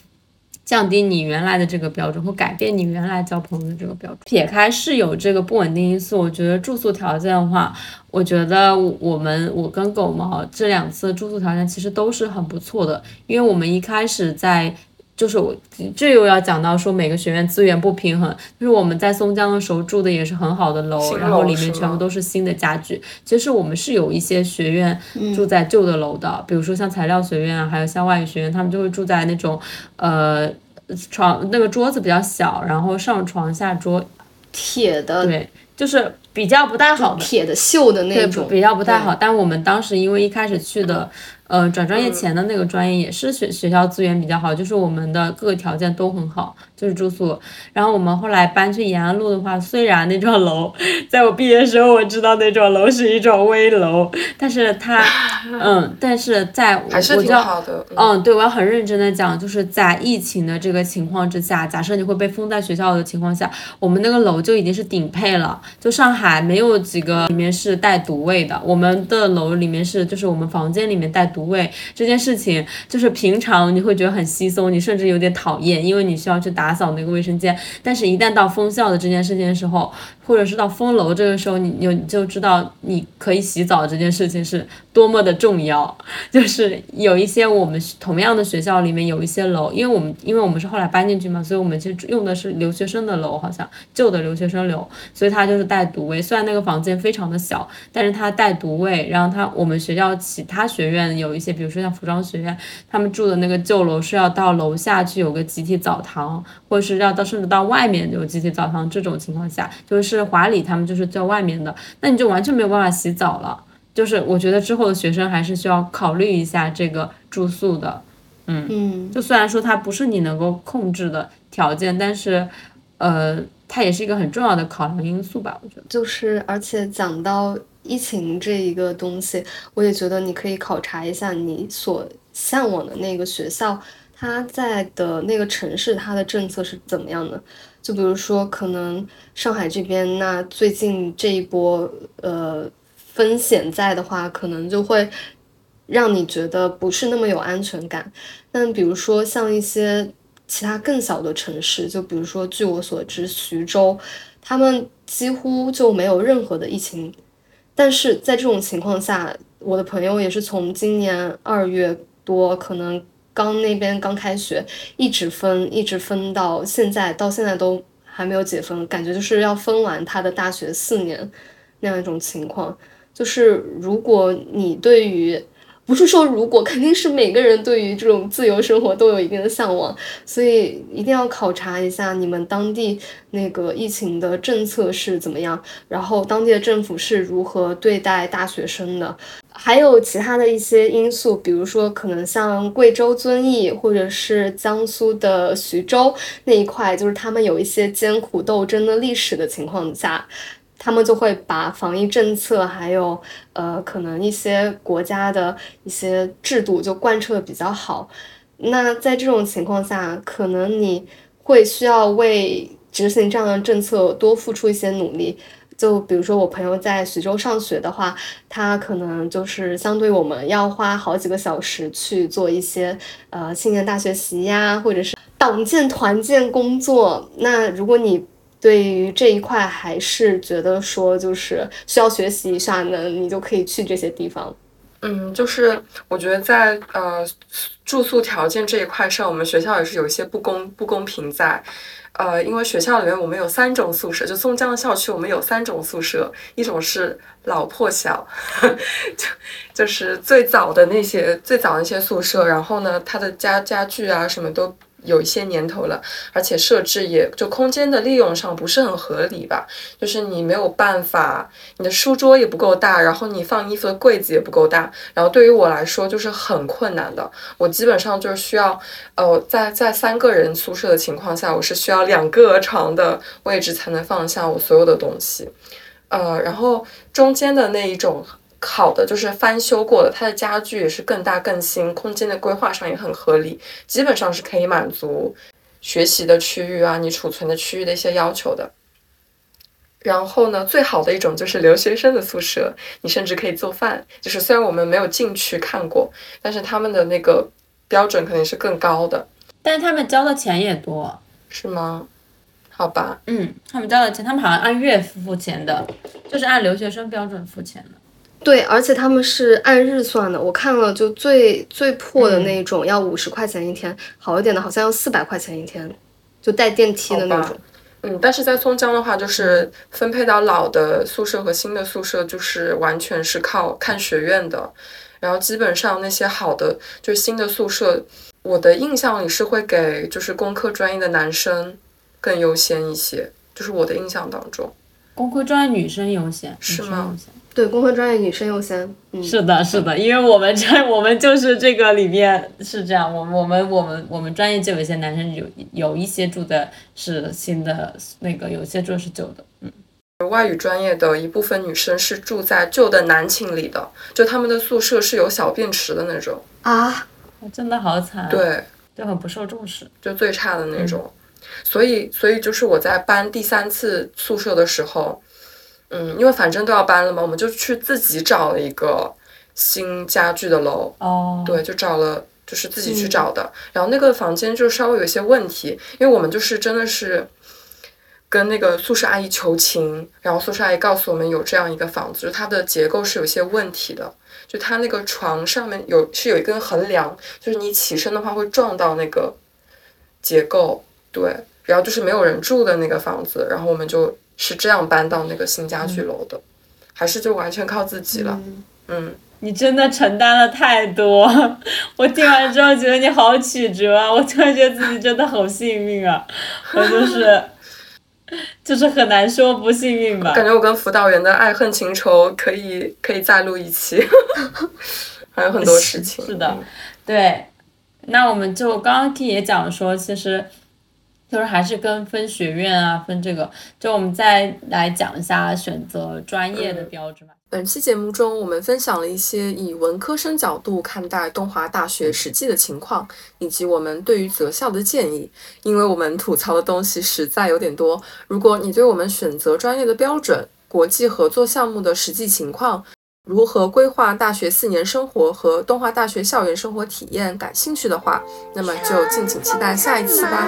降低你原来的这个标准，或改变你原来交朋友的这个标准。撇开是有这个不稳定因素，我觉得住宿条件的话，我觉得我们我跟狗毛这两次住宿条件其实都是很不错的，因为我们一开始在。就是我这又要讲到说每个学院资源不平衡，就是我们在松江的时候住的也是很好的楼，然后里面全部都是新的家具。其实我们是有一些学院住在旧的楼的，比如说像材料学院啊，还有像外语学院，他们就会住在那种呃床那个桌子比较小，然后上床下桌，铁的，对，就是比较不太好的，铁的锈的那对，种，比较不太好。但我们当时因为一开始去的，呃，转专业前的那个专业也是学学校资源比较好，就是我们的各个条件都很好，就是住宿。然后我们后来搬去延安路的话，虽然那幢楼在我毕业时候我知道那幢楼是一幢危楼，但是它，嗯，但是在还是挺好的。嗯，对，我要很认真的讲，就是在疫情的这个情况之下，假设你会被封在学校的情况下，我们那个楼就已经是顶配了。就上海没有几个里面是带独卫的，我们的楼里面是就是我们房间里面带独卫这件事情，就是平常你会觉得很稀松，你甚至有点讨厌，因为你需要去打扫那个卫生间。但是，一旦到封校的这件事情的时候，或者是到封楼这个时候，你你就知道你可以洗澡这件事情是多么的重要。就是有一些我们同样的学校里面有一些楼，因为我们因为我们是后来搬进去嘛，所以我们其实用的是留学生的楼，好像旧的留学生楼，所以它就是带独卫。虽然那个房间非常的小，但是它带独卫。然后它我们学校其他学院有一些，比如说像服装学院，他们住的那个旧楼是要到楼下去有个集体澡堂，或者是要到甚至到外面有集体澡堂。这种情况下，就是华理他们就是在外面的，那你就完全没有办法洗澡了。就是我觉得之后的学生还是需要考虑一下这个住宿的，嗯，就虽然说它不是你能够控制的条件，但是，呃，它也是一个很重要的考量因素吧，我觉得。就是而且讲到疫情这一个东西，我也觉得你可以考察一下你所向往的那个学校，它在的那个城市，它的政策是怎么样的。就比如说，可能上海这边，那最近这一波呃风险在的话，可能就会让你觉得不是那么有安全感。但比如说像一些其他更小的城市，就比如说据我所知，徐州，他们几乎就没有任何的疫情。但是在这种情况下，我的朋友也是从今年二月多，可能刚那边刚开学，一直封，一直封到现在，到现在都还没有解封，感觉就是要封完他的大学四年那样一种情况。就是如果你对于不是说如果，肯定是每个人对于这种自由生活都有一定的向往，所以一定要考察一下你们当地那个疫情的政策是怎么样，然后当地的政府是如何对待大学生的，还有其他的一些因素，比如说可能像贵州遵义或者是江苏的徐州那一块，就是他们有一些艰苦斗争的历史的情况下。他们就会把防疫政策，还有呃，可能一些国家的一些制度就贯彻的比较好。那在这种情况下，可能你会需要为执行这样的政策多付出一些努力。就比如说我朋友在徐州上学的话，他可能就是相对我们要花好几个小时去做一些呃青年大学习呀，或者是党建团建工作。那如果你对于这一块还是觉得说就是需要学习一下呢，你就可以去这些地方。嗯，就是我觉得在呃住宿条件这一块上，我们学校也是有一些不公不公平在。呃，因为学校里面我们有三种宿舍，就松江的校区我们有三种宿舍，一种是老破小，就就是最早的那些最早的那些宿舍，然后呢，它的家家具啊什么都。有一些年头了，而且设置也就空间的利用上不是很合理吧，就是你没有办法，你的书桌也不够大，然后你放衣服的柜子也不够大，然后对于我来说就是很困难的。我基本上就是需要，呃，在在三个人宿舍的情况下，我是需要两个床的位置才能放下我所有的东西，呃，然后中间的那一种。好的，就是翻修过的，它的家具也是更大更新，空间的规划上也很合理，基本上是可以满足学习的区域啊，你储存的区域的一些要求的。然后呢，最好的一种就是留学生的宿舍，你甚至可以做饭。就是虽然我们没有进去看过，但是他们的那个标准肯定是更高的。但是他们交的钱也多，是吗？好吧，嗯，他们交的钱，他们好像按月付钱的，就是按留学生标准付钱的。对，而且他们是按日算的。我看了，就最最破的那种要五十块钱一天，好一点的好像要四百块钱一天，就带电梯的那种。嗯，但是在松江的话，就是分配到老的宿舍和新的宿舍，就是完全是靠看学院的。然后基本上那些好的，就是新的宿舍，我的印象里是会给就是工科专业的男生更优先一些，就是我的印象当中。工科专业女生优先是吗？对，工科专业女生优先。嗯，是的，是的，因为我们这我们就是这个里面是这样，我们我们我们我们专业就有一些男生有有一些住的是新的那个，有些住的是旧的。嗯，外语专业的一部分女生是住在旧的男寝里的，就他们的宿舍是有小便池的那种啊，真的好惨。对，就很不受重视，就最差的那种。所以，所以就是我在搬第三次宿舍的时候，嗯，因为反正都要搬了嘛，我们就去自己找了一个新家具的楼。哦，对，就找了，就是自己去找的。然后那个房间就稍微有一些问题，因为我们就是真的是跟那个宿舍阿姨求情，然后宿舍阿姨告诉我们有这样一个房子，就它的结构是有些问题的，就它那个床上面有是有一根横梁，就是你起身的话会撞到那个结构。对，然后就是没有人住的那个房子，然后我们就是这样搬到那个新家具楼的，还是就完全靠自己了。嗯，你真的承担了太多，我听完之后觉得你好曲折啊！我突然觉得自己真的好幸运啊，我就是就是很难说不幸运吧。感觉我跟辅导员的爱恨情仇可以可以再录一期，还有很多事情。是的，对，那我们就刚刚听也讲说，其实。就是还是跟分学院啊，分这个，就我们再来讲一下选择专业的标准吧。本期节目中，我们分享了一些以文科生角度看待东华大学实际的情况，以及我们对于择校的建议。因为我们吐槽的东西实在有点多，如果你对我们选择专业的标准、国际合作项目的实际情况、如何规划大学四年生活和动画大学校园生活体验感兴趣的话，那么就敬请期待下一期吧。